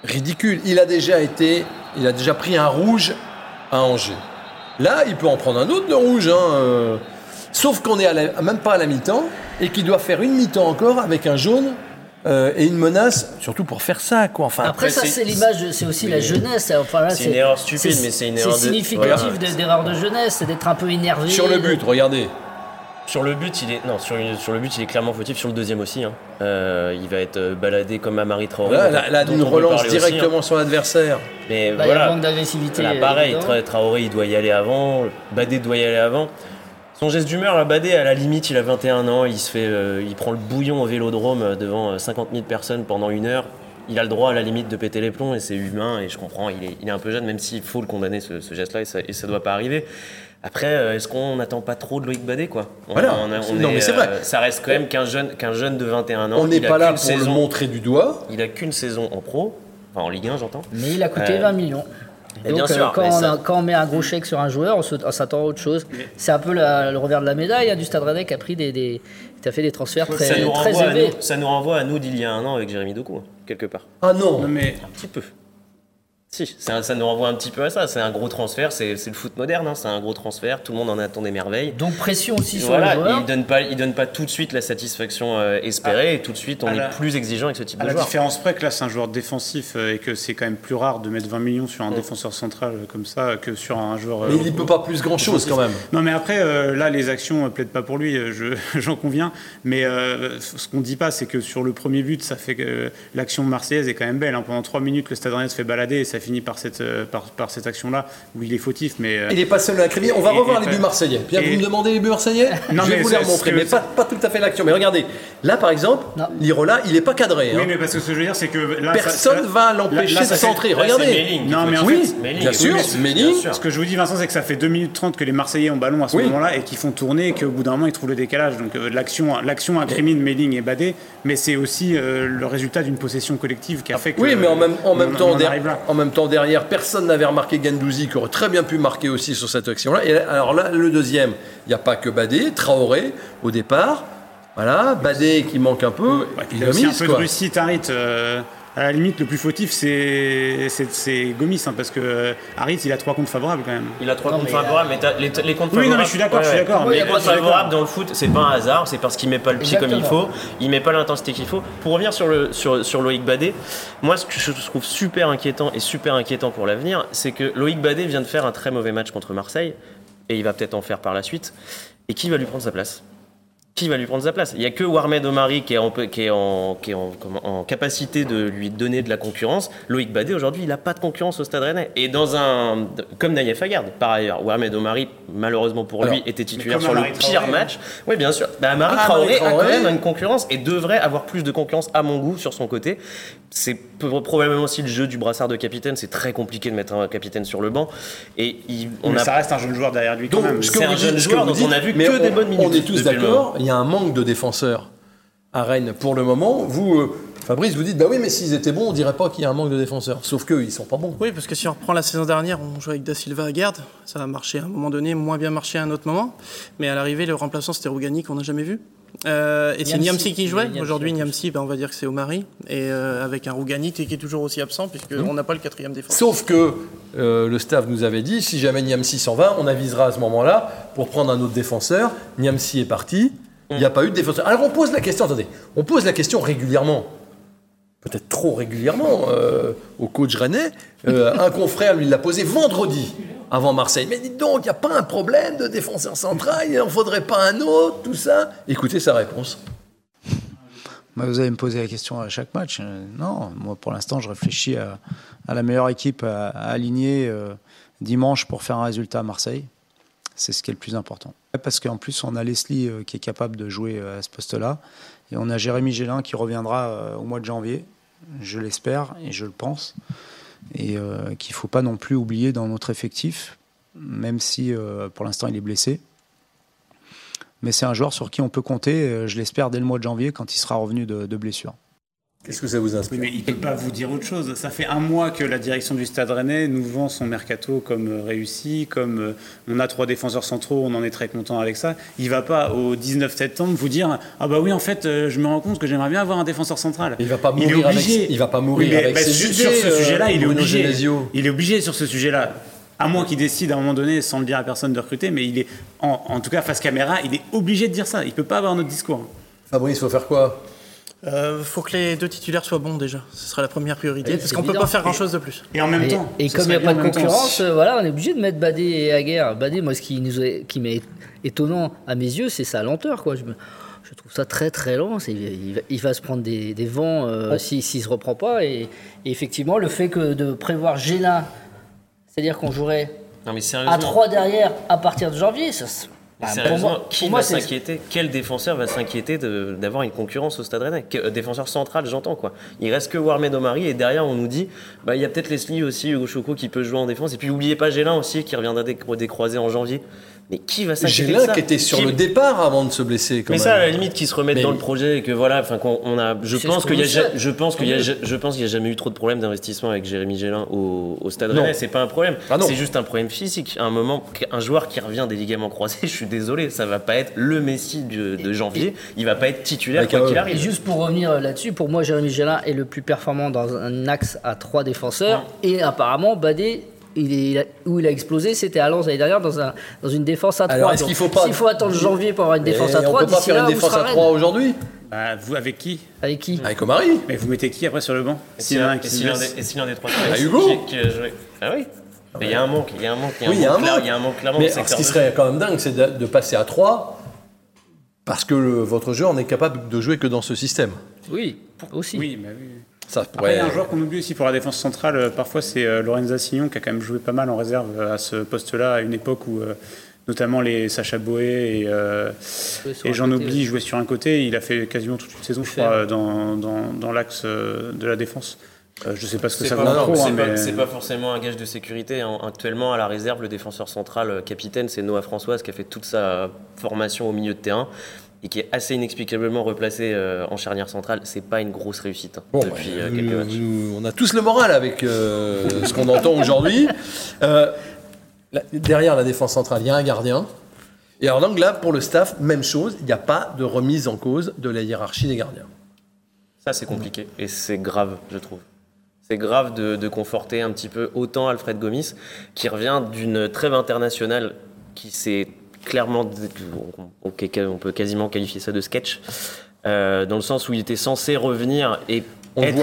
ridicule. Il a déjà été, il a déjà pris un rouge à Angers. Là, il peut en prendre un autre de rouge. hein, euh. Sauf qu'on est à la- même pas à la mi-temps et qu'il doit faire une mi-temps encore avec un jaune euh, et une menace, surtout pour faire ça, quoi. Enfin, Après, ça, c'est- l'image, c'est aussi la jeunesse. Enfin, là, c'est une erreur stupide, mais c'est une erreur de- C'est significatif de- d'erreur de jeunesse, c'est d'être un peu énervé. sur le but, regardez. Sur le but, il est non sur, sur le but, il est clairement fautif. Sur le deuxième aussi, hein. Euh, il va être euh, baladé comme à Marie Traoré. Là, là, là, relance aussi, directement sur l'adversaire. hein. Mais Là, il y a un voilà. manque d'agressivité. Là, pareil, Traoré, il doit y aller avant. Badé doit y aller avant. Son geste d'humeur, là, Badé, à la limite, il a 21 ans. Il se fait, euh, il prend le bouillon au vélodrome euh, devant euh, 50 000 personnes pendant une heure. Il a le droit, à la limite, de péter les plombs et c'est humain. Et je comprends, il est, il est un peu jeune, même s'il faut le condamner, ce, ce geste-là, et ça, ça doit pas arriver. Après, euh, est-ce qu'on n'attend pas trop de Loïc Badé, quoi? On- Voilà. on a- on Non, est, mais c'est vrai. euh, ça reste quand même qu'un jeune, qu'un jeune de 21 ans. On n'est pas là pour le saison- montrer du doigt. Il a qu'une saison en pro, enfin en Ligue 1, j'entends. Mais il a coûté Euh, 20 millions. Et Donc, bien euh, sûr, quand, on ça- a- quand on met un gros chèque sur un joueur, on s'attend à autre chose. C'est un peu la- le revers de la médaille hein, du Stade Rennais qui a pris des, des- qui a fait des transferts très, ça, nous très renvoie à élevés. nous, ça nous renvoie à nous d'il y a un an avec Jérémy Doku, quelque part. Ah non. Non, mais Un petit peu. Si, ça nous renvoie un petit peu à ça. C'est un gros transfert, c'est le foot moderne, hein, c'est un gros transfert, tout le monde en attend des merveilles. Donc pression aussi sur Voilà, le joueur. il donne pas, il donne pas tout de suite la satisfaction euh, espérée et tout de suite on à est la- plus exigeant avec ce type À de la joueur. différence près que là, c'est un joueur défensif euh, et que c'est quand même plus rare de mettre 20 millions sur un défenseur central euh, comme ça que sur un joueur. euh, Mais il n'y peut pas plus grand chose quand même. Non, mais après, euh, là, les actions ne plaident pas pour lui, je- [LAUGHS] j'en conviens. Mais euh, ce qu'on ne dit pas, c'est que sur le premier but, ça fait que euh, l'action marseillaise est quand même belle. hein. Pendant trois minutes, le Stade Rennais se fait balader et ça finit par cette, euh, par, par cette action-là où il est fautif. Mais euh, Il n'est pas seul à la crédit. On va Et- revoir et- les buts marseillais. Pierre, vous me demandez les buts marseillais Non, Je vais mais vous les remontrer, mais pas, pas tout à fait l'action. Mais regardez, là par exemple. Lirola, il n'est pas cadré. oui, hein. mais parce que ce que je veux dire, c'est que là, ça- Personne ça- va l'empêcher de ça centrer. Regardez. Non, mais ça. en Oui, bien sûr. Ce que je vous dis, Vincent, c'est que ça fait 2 minutes 30 que les Marseillais ont ballon à ce Oui. moment-là et qu'ils font tourner et qu'au bout d'un moment, ils trouvent le décalage. Donc euh, l'action, l'action incrimine Melling et Badé, mais c'est aussi le résultat d'une possession collective qui a fait que. Oui, mais en même, même temps, en der- arrive là. en même temps derrière, personne n'avait remarqué Gendouzi qui aurait très bien pu marquer aussi sur cette action-là. Et alors là, le deuxième, il n'y a pas que Badé, Traoré au départ. Voilà, Badé qui manque un peu. Ouais, il y a aussi un peu de. Russie Tarit. euh, À la limite, le plus fautif, c'est c'est- c'est Gomis, hein, parce que euh, Harit, il a trois comptes favorables quand même. Il a trois Non, comptes mais, favorables, mais les, les comptes Oui, non, favorables. mais je suis d'accord, je suis d'accord, Mais mais- les je comptes suis d'accord. favorables dans le foot, c'est pas un hasard, c'est parce qu'il met pas le pied comme il faut, il met pas l'intensité qu'il faut. Pour revenir sur, le, sur, sur Loïc Badet, moi ce que je trouve super inquiétant et super inquiétant pour l'avenir, c'est que Loïc Badet vient de faire un très mauvais match contre Marseille, et il va peut-être en faire par la suite. Et qui va lui prendre sa place? Qui va lui prendre sa place Il n'y a que Warmed Omari qui est, en, qui est, en, qui est en, en capacité de lui donner de la concurrence. Loïc Badet, aujourd'hui, il n'a pas de concurrence au Stade Rennais. Et dans un. Comme Naïef Aguerd, par ailleurs. Warmed Omari, malheureusement pour lui, était titulaire sur le pire Traoré, match. Oui, bien sûr. Bah, Amari Ah, Traoré, Amari Traoré. a quand même une concurrence et devrait avoir plus de concurrence, à mon goût, sur son côté. C'est probablement aussi le jeu du brassard de capitaine. C'est très compliqué de mettre un capitaine sur le banc. Et il- on mais a ça reste un jeune joueur derrière lui quand Donc, même. C'est un jeune joueur dont on a vu que on- des bonnes minutes On est tous d'accord, y a un manque de défenseurs à Rennes pour le moment. Vous, euh, Fabrice, vous dites, bah oui, mais s'ils étaient bons, on dirait pas qu'il y a un manque de défenseurs. Sauf qu'eux, ils sont pas bons. Oui, parce que si on reprend la saison dernière, on jouait avec Da Silva à garde. Ça a marché à un moment donné, moins bien marché à un autre moment. Mais à l'arrivée, le remplaçant, c'était Rougani, qu'on n'a jamais vu. Euh, et c'est Niamsi. Qui jouait. Niamsi, Aujourd'hui. Niamsi, ben, on va dire que c'est Omari. Et euh, avec un Rougani qui est toujours aussi absent, puisqu'on n'a pas le quatrième défenseur. Sauf que euh, le staff nous avait dit, si jamais Niamsi s'en va, on avisera à ce moment-là pour prendre un autre défenseur. Niamsi est parti. Il n'y a pas eu de défenseur. Alors on pose la question, attendez, on pose la question régulièrement, peut-être trop régulièrement, euh, au coach Rennais. Euh, un confrère lui l'a posé vendredi avant Marseille. Mais dites donc, il n'y a pas un problème de défenseur central, il n'en faudrait pas un autre, tout ça? Écoutez sa réponse. Bah, vous allez me poser la question à chaque match. Euh, Non, moi pour l'instant je réfléchis à, la meilleure équipe à, aligner dimanche pour faire un résultat à Marseille. C'est ce qui est le plus important. Parce qu'en plus on a Leslie euh, qui est capable de jouer euh, à ce poste-là. Et on a Jérémy Gélin qui reviendra euh, au mois de janvier. Je l'espère et je le pense. Et qu'il ne faut pas non plus oublier dans notre effectif, même si pour l'instant il est blessé. Mais c'est un joueur sur qui on peut compter, je l'espère, dès le mois de janvier quand il sera revenu de blessure. Qu'est-ce que ça vous Oui, inspire mais il peut pas vous dire autre chose. Ça fait un mois que la direction du Stade Rennais nous vend son mercato comme euh, réussi, comme euh, on a trois défenseurs centraux, on en est très content avec ça. Il va pas au 19 septembre vous dire ah bah oui en fait euh, je me rends compte que j'aimerais bien avoir un défenseur central. Il va pas Il est mourir avec, obligé. il va pas mourir Oui, mais, avec bah, ses sur, idées, sur ce euh, sujet-là, il est obligé. Genesio. Il est obligé sur ce sujet-là. À moins qu'il décide à un moment donné, sans le dire à personne, de recruter, mais il est, en, en tout cas face caméra, il est obligé de dire ça. Il peut pas avoir notre discours. Fabrice, faut faire quoi? Euh, faut que les deux titulaires soient bons déjà. Ce sera la première priorité. Oui, parce qu'on peut évident. pas faire grand chose de plus. Et en même Et, temps, et comme il n'y a pas de concurrence, euh, voilà, on est obligé de mettre Badé et Aguerre. Badé, moi, ce qui nous est, qui m'est étonnant à mes yeux, c'est sa lenteur. Quoi. Je, me- je trouve ça très très lent. Il va, il va se prendre des, des vents euh, s'il s'il se reprend pas. Et, et effectivement, le fait que de prévoir Gélin, c'est-à-dire qu'on jouerait Non, mais à sérieusement. 3 derrière à partir de janvier, ça, bah, pour moi, qui pour moi, va s'inquiéter Quel défenseur va s'inquiéter d'avoir une concurrence au Stade Rennais euh, Défenseur central, j'entends quoi. Il reste que Warmed Omari et derrière on nous dit bah il y a peut-être Leslie aussi, Hugo Chouko qui peut jouer en défense et puis n'oubliez pas Gélin aussi qui reviendra des, des croisés en janvier. Mais qui va s'inquiéter de Gélin ça qui était sur Qui- le départ avant de se blesser. Quand mais même. ça, à la limite, qu'ils se remettent Mais- dans le projet et que voilà, enfin, qu'on on a, je pense qu'il y a, je pense qu'il y a, je pense qu'il y a jamais eu trop de problèmes d'investissement avec Jérémy Gélin au, au Stade Non. Rennais. C'est pas un problème. Ah c'est juste un problème physique. À un moment, un joueur qui revient des ligaments croisés, je suis désolé, ça va pas être le Messi de, de janvier. Il va pas être titulaire Avec quoi un- qu'il Et arrive. juste pour revenir là-dessus, pour moi, Jérémy Gélin est le plus performant dans un axe à trois défenseurs. Et apparemment, Badé, il est, il a- où il a explosé, c'était à Lens l'année dernière dans, un, dans une défense à trois. Alors, est-ce qu'il faut pas- S'il faut attendre janvier pour avoir une Mais défense à on trois, peut pas faire là, une défense à Rennes 3 aujourd'hui Bah, vous avec qui? Avec qui? Avec Omari Mais vous mettez qui après sur le banc? Et S'il y en a un des, trois Ah, Hugo qui, qui a joué. Ah oui. Mais il y a un manque, il y a un manque, il y a un Oui, il y a manque un clair- manque. il y a un manque clairement Mais alors, ce qui serait quand même dingue, c'est de, de passer à 3 parce que le- votre joueur n'est capable de jouer que dans ce système. Oui, aussi. Oui, bah oui. Ça Après, il y a un joueur qu'on oublie aussi pour la défense centrale, euh, parfois c'est euh, Lorenza Signon qui a quand même joué pas mal en réserve euh, à ce poste-là, à une époque où notamment les Sacha Boé et, euh, et un Jean côté, Oubli jouaient sur un côté. Il a fait quasiment toute une saison, je crois, dans, dans, dans l'axe de la défense. Euh, je sais pas ce que C'est ça pas, vaut en non, pro, c'est hein, pas- mais- c'est pas forcément un gage de sécurité. Actuellement, à la réserve, le défenseur central capitaine, c'est Noah Françoise qui a fait toute sa formation au milieu de terrain et qui est assez inexplicablement replacé euh, en charnière centrale. C'est pas une grosse réussite hein, Bon, depuis bah, euh, quelques nous- matchs. nous- on a tous le moral avec euh, ce qu'on entend aujourd'hui. [LAUGHS] Derrière la défense centrale, il y a un gardien. Et alors donc là, pour le staff, même chose, il n'y a pas de remise en cause de la hiérarchie des gardiens. Ça, c'est compliqué et c'est grave, je trouve. C'est grave de, de conforter un petit peu autant Alfred Gomis, qui revient d'une trêve internationale qui s'est clairement, on, on peut quasiment qualifier ça de sketch, euh, dans le sens où il était censé revenir et, être,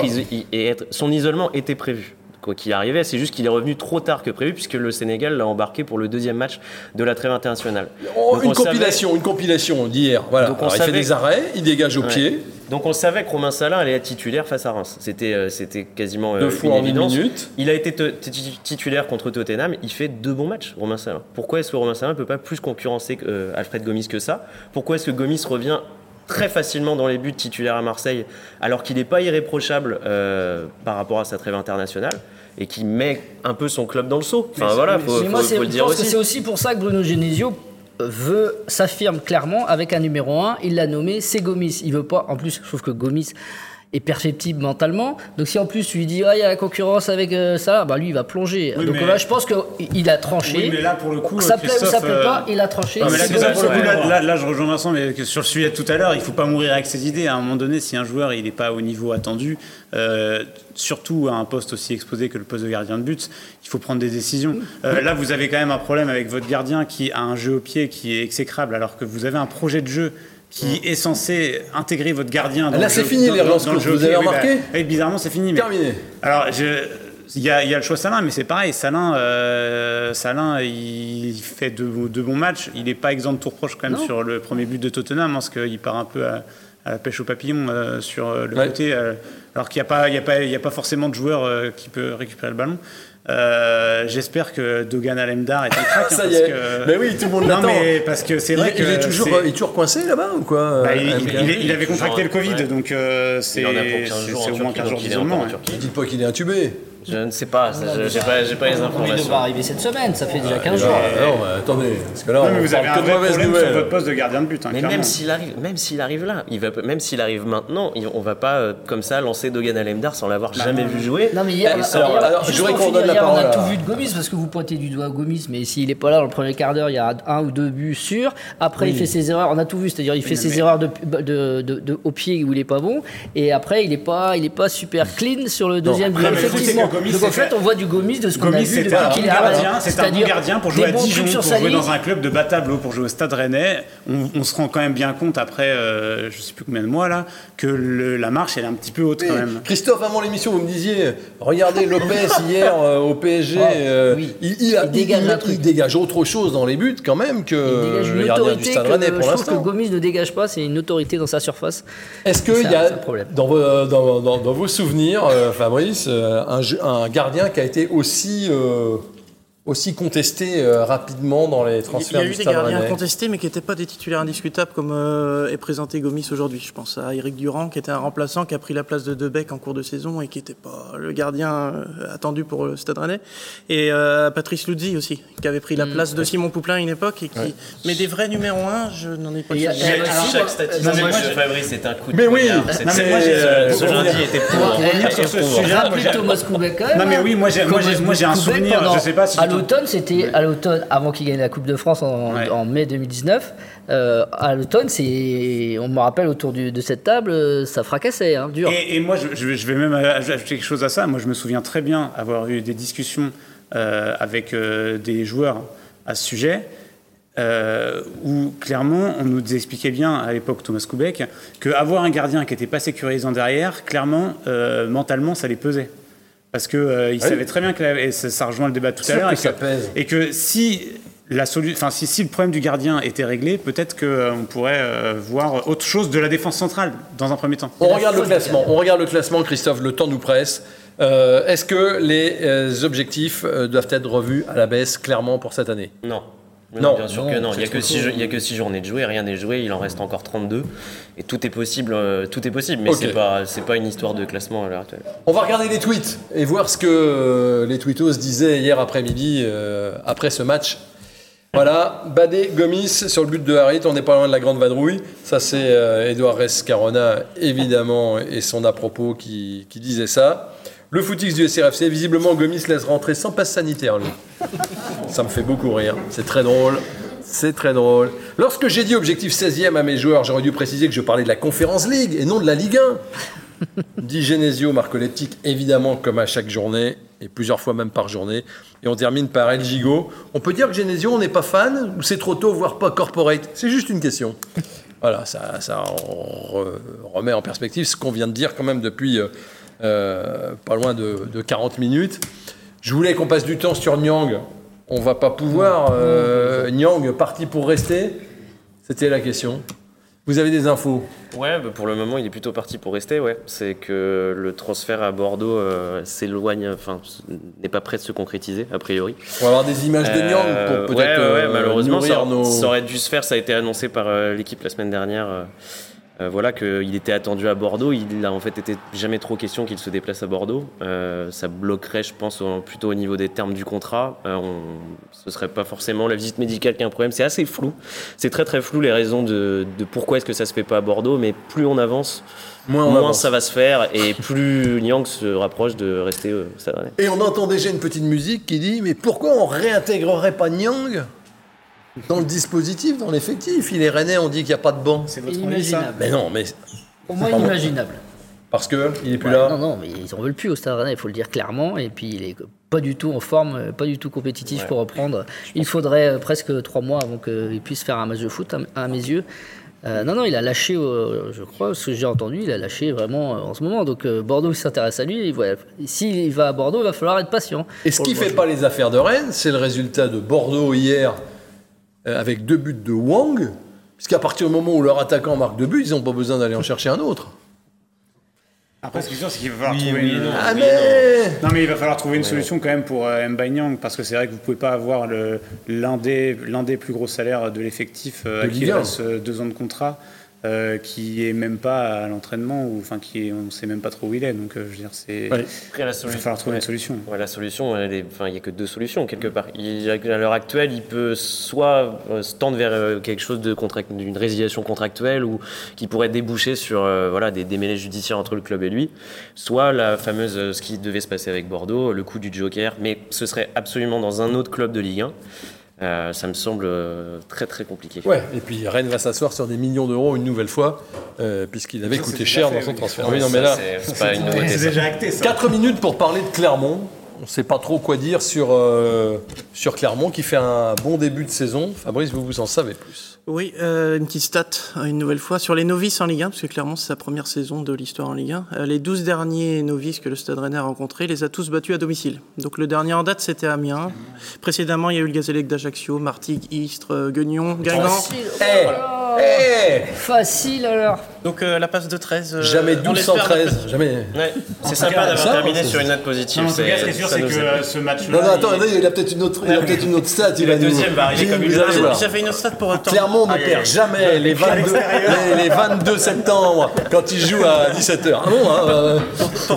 et être- son isolement était prévu. Quoi qu'il arrivait, c'est juste qu'il est revenu trop tard que prévu, puisque le Sénégal l'a embarqué pour le deuxième match de la trêve internationale. Oh, Donc une on savait- compilation, une compilation d'hier. Voilà. Donc on Alors, il fait savait- des arrêts, il dégage au Ouais. pied, Donc on savait que Romain Salin allait être titulaire face à Reims. C'était euh, c'était quasiment euh, deux une fois en une évidence. minute. Il a été titulaire contre Tottenham. Il fait deux bons matchs, Romain Salin. Pourquoi est-ce que Romain Salin ne peut pas plus concurrencer euh, Alfred Gomis que ça? Pourquoi est-ce que Gomis revient très facilement dans les buts titulaires à Marseille alors qu'il n'est pas irréprochable euh, par rapport à sa trêve internationale et qui met un peu son club dans le seau Enfin voilà, faut, Mais faut- moi, faut c'est- le dire aussi. c'est aussi pour ça que Bruno Genesio veut s'affirme clairement avec un numéro 1. Il l'a nommé, c'est Gomis. Il veut pas. En plus, je trouve que Gomis est perfectible mentalement. Donc si en plus tu lui dis ah il y a la concurrence avec euh, ça, bah lui il va plonger. Oui, Donc mais- là je pense qu'il a tranché. Oui, mais là, pour le coup, ça plaît ou ça plaît euh, pas, il a tranché. Mais là, C'est Christophe, Gomis. pour le coup, là, là- là, je rejoins Vincent, mais que sur le sujet de tout à l'heure, il faut pas mourir avec ses idées. À un moment donné, si un joueur il n'est pas au niveau attendu, euh, surtout à un poste aussi exposé que le poste de gardien de but, il faut prendre des décisions. Euh, là, vous avez quand même un problème avec votre gardien qui a un jeu au pied qui est exécrable, alors que vous avez un projet de jeu qui est censé intégrer votre gardien. dans Là, c'est fini, dans- les relances courtes, vous avez. Oui, bah, remarqué oui, bizarrement, c'est fini. mais- Terminé. alors, je- il y, a, il y a le choix Salin, mais c'est pareil. Salin, euh, Salin, il fait de, de bons matchs. Il n'est pas exempt de tout reproche quand même Non. sur le premier but de Tottenham, parce qu'il part un peu à, à la pêche au papillon euh, sur euh, le Ouais. côté, euh, alors qu'il n'y a, a, a pas forcément de joueur euh, qui peut récupérer le ballon. Euh, J'espère que Dogan Alemdar est un crack. [LAUGHS] hein, Ça y parce est. que- Mais oui, tout le monde Non, l'attend. mais parce que c'est vrai il que est toujours, il est toujours coincé là-bas ou quoi bah, euh, il, MK il- il- il avait contracté le Covid, ouais. donc euh, c'est Il en a pour 15 c'est- jours en c'est au moins Turquie, 15 jours d'isolement. Turquie. Dites pas qu'il est intubé. Je ne sais pas, j'ai pas, j'ai pas les Il informations. devrait arriver cette semaine, ça fait déjà 15 Ah, jours. non, mais attendez, parce que là, Non, on mais vous avez un vrai mauvaises problème sur nouvelles. votre poste de gardien de but. hein, Mais clairement. même s'il arrive, même s'il arrive là, il va, même s'il arrive maintenant, il- on va pas euh, comme ça lancer Dogan Alemdar sans l'avoir jamais vu jouer. Non mais hier, alors, alors, qu'on donne la hier, parole On a à- tout vu de Gomis parce que vous pointez du doigt Gomis, mais s'il est pas là dans le premier quart d'heure, il y a un ou deux buts sûrs. Après, il fait ses erreurs. On a tout vu, c'est-à-dire il fait mais- ses erreurs de, de, de- de- au pied où il est pas bon, et après il est pas, il est pas super clean sur le deuxième but. Effectivement. C'est Gomis, Donc en c'est fait, fait- on voit du Gomis de ce qu'on a vu c'était un bon gardien, c'était un bon gardien pour jouer à Dijon, pour jouer dans un club de bas tableau, pour jouer au Stade Rennais. On, on se rend quand même bien compte après, euh, je sais plus combien de mois là, que le- la marche elle est un petit peu haute quand même. Christophe, avant l'émission, vous me disiez, regardez Lopez [LAUGHS] hier euh, au PSG, euh, oui. il, il a- Il dégage il- un truc. il dégage autre chose dans les buts quand même Il que dégage le une gardien du autorité Stade Rennais je pour trouve que l'instant. Gomis ne dégage pas, c'est une autorité dans sa surface. Est-ce qu'il C'est y a, c'est problème. dans vos, souvenirs, euh, Fabrice, euh, un, jeu- un gardien qui a été aussi, euh, aussi contesté euh, rapidement dans les Il y transferts a eu des gardiens contestés, mais qui n'étaient pas des titulaires indiscutables comme euh, est présenté Gomis aujourd'hui. Je pense à Eric Durand, qui était un remplaçant, qui a pris la place de Debec en cours de saison et qui n'était pas le gardien euh, attendu pour le Stade Rennais. Et euh, Patrice Luzzi aussi, qui avait pris la place de Simon Pouplin à une époque. Et qui... Mais des vrais numéros 1, je n'en ai pas Et il y a- souvenir. et alors, Chaque statistique de Fabrice est un coup de Mais oui, poignard. non, C'est- mais c'est- moi, j'ai- euh, pour ce lundi était pour pour revenir sur ce sujet, Thomas Koubek. Non, mais hein. oui, moi, j'ai- moi, j'ai- moi, j'ai un souvenir, je sais pas si tu- l'automne, c'était à l'automne, avant qu'il gagne la Coupe de France en, Ouais. en mai 2019. euh, à l'automne, c'est, on me rappelle autour du- de cette table, euh, ça fracassait, hein, dur. Et, et moi, je, je vais- même ajouter quelque chose à ça. Moi, je me souviens très bien avoir eu des discussions euh, avec euh, des joueurs à ce sujet. euh, où clairement on nous expliquait bien à l'époque Thomas Koubek qu'avoir un gardien qui n'était pas sécurisant derrière, clairement euh, mentalement ça les pesait. Parce qu'il il savait très bien que la- et ça, ça rejoint le débat de tout à l'heure que et, que- et que si la si, si le problème du gardien était réglé, peut-être qu'on pourrait euh, voir autre chose de la défense centrale dans un premier temps. On regarde le classement. On regarde le classement, Christophe. Le temps nous presse. Euh, Est-ce que les euh, objectifs euh, doivent être revus à la baisse clairement pour cette année? Non. Non. bien sûr Non, que non. Il n'y a que six tôt. jeux- il y a que six journées de jouer, rien n'est joué, il en reste encore 32 et tout est possible. euh, tout est possible, mais Ok. c'est pas une histoire de classement à l'heure actuelle. On va regarder les tweets et voir ce que euh, les tweetos disaient hier après-midi euh, après ce match. Voilà, Badé, Gomis sur le but de Harit, on n'est pas loin de la grande vadrouille. Ça, c'est euh, Edouard Rescarona, évidemment, et son à-propos qui, qui disait ça. Le footix du SRFC, visiblement, Gomis laisse rentrer sans passe sanitaire, lui. Ça me fait beaucoup rire. C'est très drôle. C'est très drôle. Lorsque j'ai dit objectif 16e à mes joueurs, j'aurais dû préciser que je parlais de la Conférence League et non de la Ligue 1. Di Genesio marque l'eptique, évidemment, comme à chaque journée, et plusieurs fois même par journée. Et on termine par El Gigo. On peut dire que Genesio, on n'est pas fan, ou c'est trop tôt, voire pas corporate? C'est juste une question. Voilà, ça, ça re- remet en perspective ce qu'on vient de dire quand même depuis euh, euh, pas loin de, de 40 minutes. Je voulais qu'on passe du temps sur Nyang. On va pas pouvoir. Euh, Nyang, parti pour rester C'était la question. Vous avez des infos? Ouais, bah, pour le moment, il est plutôt parti pour rester. Ouais, c'est que le transfert à Bordeaux euh, s'éloigne, enfin, n'est pas prêt de se concrétiser a priori. On va avoir des images de Nyang Euh, pour peut-être ouais, ouais, malheureusement, ça, nos. ça aurait dû se faire. Ça a été annoncé par l'équipe la semaine dernière. Euh, voilà qu'il était attendu à Bordeaux. Il a en fait été jamais trop question qu'il se déplace à Bordeaux. Euh, ça bloquerait, je pense, au- plutôt au niveau des termes du contrat. Euh, on, ce serait pas forcément la visite médicale qui est un problème. C'est assez flou. C'est très très flou les raisons de, de pourquoi est-ce que ça se fait pas à Bordeaux. Mais plus on avance, Moins on moins avance. ça va se faire et plus [LAUGHS] Nyang se rapproche de rester euh. Et on entend déjà une petite musique qui dit Mais pourquoi on réintégrerait pas Nyang dans le dispositif, dans l'effectif Il est rennais, on dit qu'il n'y a pas de banc. C'est votre ça Inimaginable. Mais non, mais Pour moi, Pardon. inimaginable. parce que il est plus Ouais, là. Non, non, mais ils en veulent plus au Stade Rennais, il faut le dire clairement. Et puis, il est pas du tout en forme, pas du tout compétitif Ouais. pour reprendre. Il faudrait euh, presque trois mois avant qu'il puisse faire un match de foot, à, mes yeux. Euh, non, non, il a lâché, euh, je crois, ce que j'ai entendu, il a lâché vraiment euh, en ce moment. Donc euh, Bordeaux s'intéresse à lui. S'il va à Bordeaux, il va falloir être patient. Et ce qui fait pas les affaires de Rennes, c'est le résultat de Bordeaux hier avec deux buts de Wang. Puisqu'à partir du moment où leur attaquant marque deux buts, ils n'ont pas besoin d'aller en [LAUGHS] chercher un autre. Après, ce qui est sûr, c'est qu'il va falloir Oui, trouver oui, une... non. Ah mais Non, mais il va falloir trouver une solution quand même pour euh, Mbaye Niang, parce que c'est vrai que vous pouvez pas avoir l'un des, l'un des plus gros salaires de l'effectif euh, à qui il reste euh, deux ans de contrat, euh, qui est même pas à l'entraînement, ou enfin qui est, on sait même pas trop où il est. Donc, euh, je veux dire, c'est Ouais. Après, la il va falloir trouver ouais. une solution. Ouais, la solution, il n'y a que deux solutions quelque part. Il- à l'heure actuelle, il peut soit euh, se tendre vers quelque chose de contract, d'une résiliation contractuelle ou qui pourrait déboucher sur voilà des démêlés judiciaires entre le club et lui, soit la fameuse ce qui devait se passer avec Bordeaux, le coup du Joker, mais ce serait absolument dans un autre club de Ligue 1. Euh, ça me semble euh, très très compliqué. Ouais, et puis Rennes va s'asseoir sur des millions d'euros une nouvelle fois, euh, puisqu'il avait Ça, coûté cher dans son oui. transfert. Ouais, oui, non, mais là, c'est- pas une [LAUGHS] nouveauté. Déjà acté, ça. 4 minutes pour parler de Clermont. On ne sait pas trop quoi dire sur, euh, sur Clermont, qui fait un bon début de saison. Fabrice, vous vous en savez plus. Oui, euh, une petite stat, euh, une nouvelle fois, sur les novices en Ligue 1, parce que clairement c'est sa première saison de l'histoire en Ligue 1. Euh, les 12 derniers novices que le Stade Rennais a rencontrés, les a tous battus à domicile. Donc le dernier en date, c'était Amiens. Précédemment, il y a eu le Gazélec d'Ajaccio, Martigues, Istres, Guignon, Guingamp. Facile, Eh, eh Facile alors. Donc euh, la passe de 13. euh, Jamais on l'espère 1213, jamais. Ouais, c'est sympa d'avoir terminé sur une note positive. Non, en tout cas, ce qui est sûr, c'est nous que euh, ce match-là. Non, non, attends, il- a peut-être une autre, il a peut-être une autre stat. Il va nous- deuxième va arriver comme une une autre stat pour autant. Clermont ne Aïe, perd aïe. jamais les 22, les, les 22 septembre quand il joue à 17h. Ah bon, hein,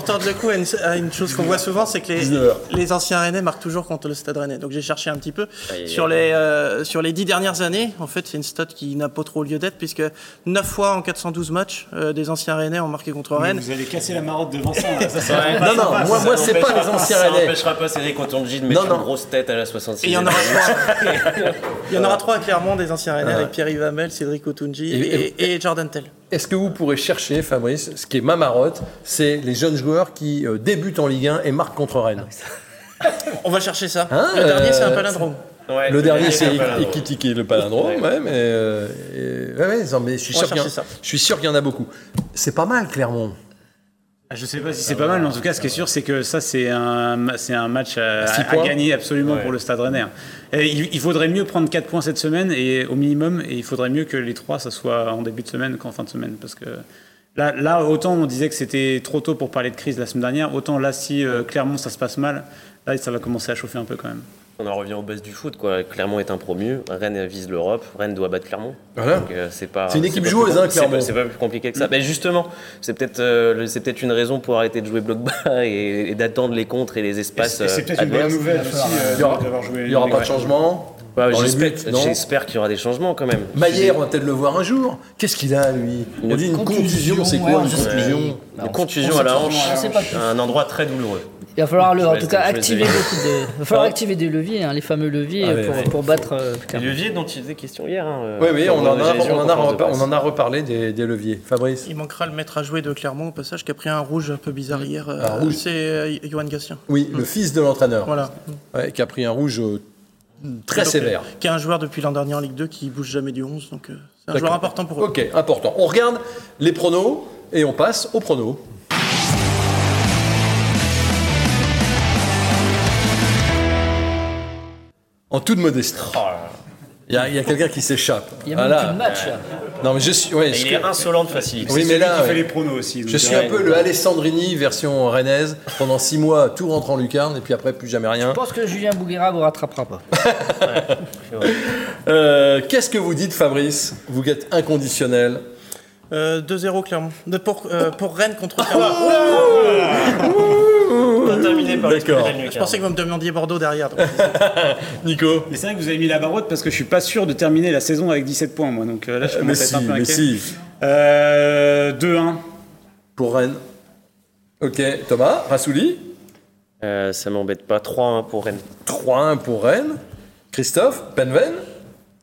tordre le coup à une, chose qu'on voit souvent, c'est que les, 19 heures. les anciens Rennais marquent toujours contre le Stade Rennais. Donc j'ai cherché un petit peu. Sur les, euh, sur les dix dernières années, en fait, c'est une stat qui n'a pas trop lieu d'être, puisque 9 fois en 412 matchs, euh, des anciens Rennais ont marqué contre Rennes. Vous allez casser la marotte de Vincent. là. Ça, ça Ouais. pas Non, non, moi- ça. moi, Ça c'est pas les anciens Ça Rennais. n'empêchera pas Cédric Otonji de Non, mettre non. une grosse tête à la 66 Et il y en aura trois. [LAUGHS] il y en aura trois à Clermont, des anciens Rennais, avec Pierre-Yves Hamel, Cédric Otunji Et- et, et Jordan Tell. Est-ce que vous pourrez chercher, Fabrice, ce qui est ma marotte, c'est les jeunes joueurs qui euh, débutent en Ligue 1 et marquent contre Rennes On va chercher ça. Hein, le dernier, c'est un euh, palindrome. Ouais, Le dernier, c'est. Ikitiki, le palindrome, Ouais. ouais, mais, euh, et- ouais, ouais, non, mais je suis sûr qu'il y, en- y a beaucoup. C'est pas mal, Clermont. Ah, Je sais pas si c'est pas mal, mais en tout cas, ce qui est sûr, c'est que ça, c'est un, un match à, à points. gagner absolument Ouais. pour le Stade Rennais. Et il, il faudrait mieux prendre 4 points cette semaine, et au minimum, et il faudrait mieux que les 3, ça soit en début de semaine qu'en fin de semaine. Parce que là, là, autant on disait que c'était trop tôt pour parler de crise la semaine dernière, autant là, si euh, Clermont, ça se passe mal, là, ça va commencer à chauffer un peu quand même. On en revient aux bases du foot. Quoi. Clermont est un promu, Rennes vise l'Europe, Rennes doit battre Clermont. Voilà. Donc, euh, c'est pas. C'est une équipe joueuse, hein, c'est Clermont. pas- C'est pas plus compliqué que ça. Ben justement, c'est peut-être euh, c'est peut-être une raison pour arrêter de jouer bloc bas [LAUGHS] et, et d'attendre les contres et les espaces. Et c'est peut-être une bonne nouvelle aussi euh, Il y aura- d'avoir joué. Il n'y aura pas de changement. J'espère qu'il y aura des changements quand même. Maillère, on va peut-être le voir un jour. Qu'est-ce qu'il a, lui On dit une contusion, c'est quoi une contusion Une contusion à la hanche, un endroit très douloureux. Il va falloir, le, en tout cas, activer, essayer. beaucoup de, il va falloir Ah. activer des leviers, hein, les fameux leviers, Ah, ouais, pour, ouais. pour battre. euh, Les leviers dont il faisait question hier. hein, Oui, oui, pour on en, a, on, en a, on en reparlé des, des leviers. Fabrice Il manquera le maître à jouer de Clermont au passage qui a pris un rouge un peu bizarre hier. euh, Un rouge. C'est euh, Johan Gastien. Oui, le fils de l'entraîneur, Voilà. ouais, qui a pris un rouge euh, très Donc, sévère. euh, Qui est un joueur depuis l'an dernier en Ligue 2 qui bouge jamais du 11. Donc euh, c'est un joueur important pour eux. Ok, important. On regarde les pronos et on passe aux pronos. En toute modestie. Il y a, il y a quelqu'un qui s'échappe. Il y a même Voilà. plus de match. là. Non, mais je suis. ouais, je- il est insolent de facilité. Oui, mais là, qui ouais. fait les pronos aussi. donc, Je suis un peu le Alessandrini version rennaise. Pendant six mois, tout rentre en lucarne et puis après, plus jamais rien. Je pense que Julien Bouguera vous rattrapera pas. [LAUGHS] Euh, Qu'est-ce que vous dites, Fabrice? Vous êtes inconditionnel. Euh, 2-0 Clermont. De, pour, euh, pour Rennes contre Clermont. Par D'accord. Je pensais que vous me demandiez Bordeaux derrière. donc. [LAUGHS] Nico Mais c'est vrai que vous avez mis la barre haute parce que je suis pas sûr de terminer la saison avec 17 points, moi. Donc euh, là, je Mais commence à si, un peu mais inquiet. si. Euh, 2-1. Pour Rennes. Ok, Thomas, Rassouli Euh, ça m'embête pas. 3-1 pour Rennes. 3-1 pour Rennes. Christophe, Penven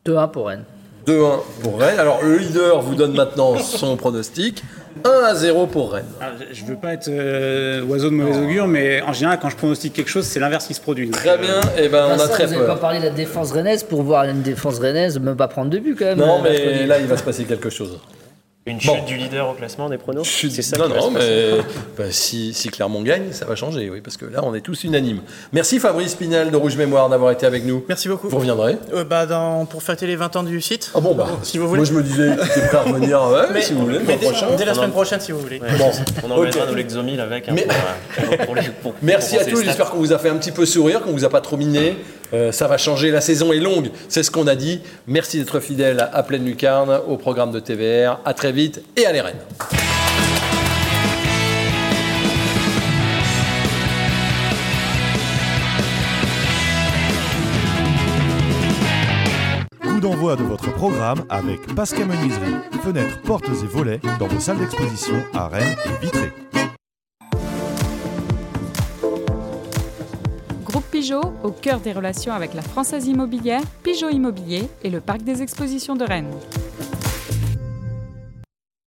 2-1 pour Rennes. 2-1 pour Rennes. Alors, le leader vous donne maintenant son pronostic. 1-0 pour Rennes. Ah, je- je veux pas être euh, oiseau de mauvais augure, mais en général, quand je pronostique quelque chose, c'est l'inverse qui se produit. Donc, Très euh, bien, et ben on a très vous n'avez pas peur. parlé de la défense rennaise pour voir une défense rennaise ne pas prendre de but quand même. Non, euh, mais mercredi. là, il va se passer quelque chose. Une Bon. chute du leader au classement des pronos Chut, C'est ça non, non, mais bah, si, si Clermont gagne, ça va changer, oui, parce que là, on est tous unanimes. Merci Fabrice Pinel de Rouge Mémoire d'avoir été avec nous. Merci beaucoup. Vous reviendrez Euh, bah, dans, pour fêter les 20 ans du site. Ah bon, bah, si vous voulez. moi je me disais étais prêt à revenir, ouais, mais, si vous voulez, le mais mois dès, prochain. dès la On semaine prochaine, si vous voulez. Ouais, Bon. On emmènera Ok. nos Lexomil avec. hein, Mais- pour, euh, pour les- pour- Merci pour à tous, j'espère qu'on vous a fait un petit peu sourire, qu'on vous a pas trop miné. Euh, ça va changer, la saison est longue, c'est ce qu'on a dit. Merci d'être fidèle à Pleine Lucarne, au programme de TVR. À très vite et à les Rennes. Coup d'envoi de votre programme avec Pascal Menuiserie, fenêtres, portes et volets dans vos salles d'exposition à Rennes et Vitré. Au cœur des relations avec la Française Immobilière, Pigeot Immobilier et le Parc des Expositions de Rennes.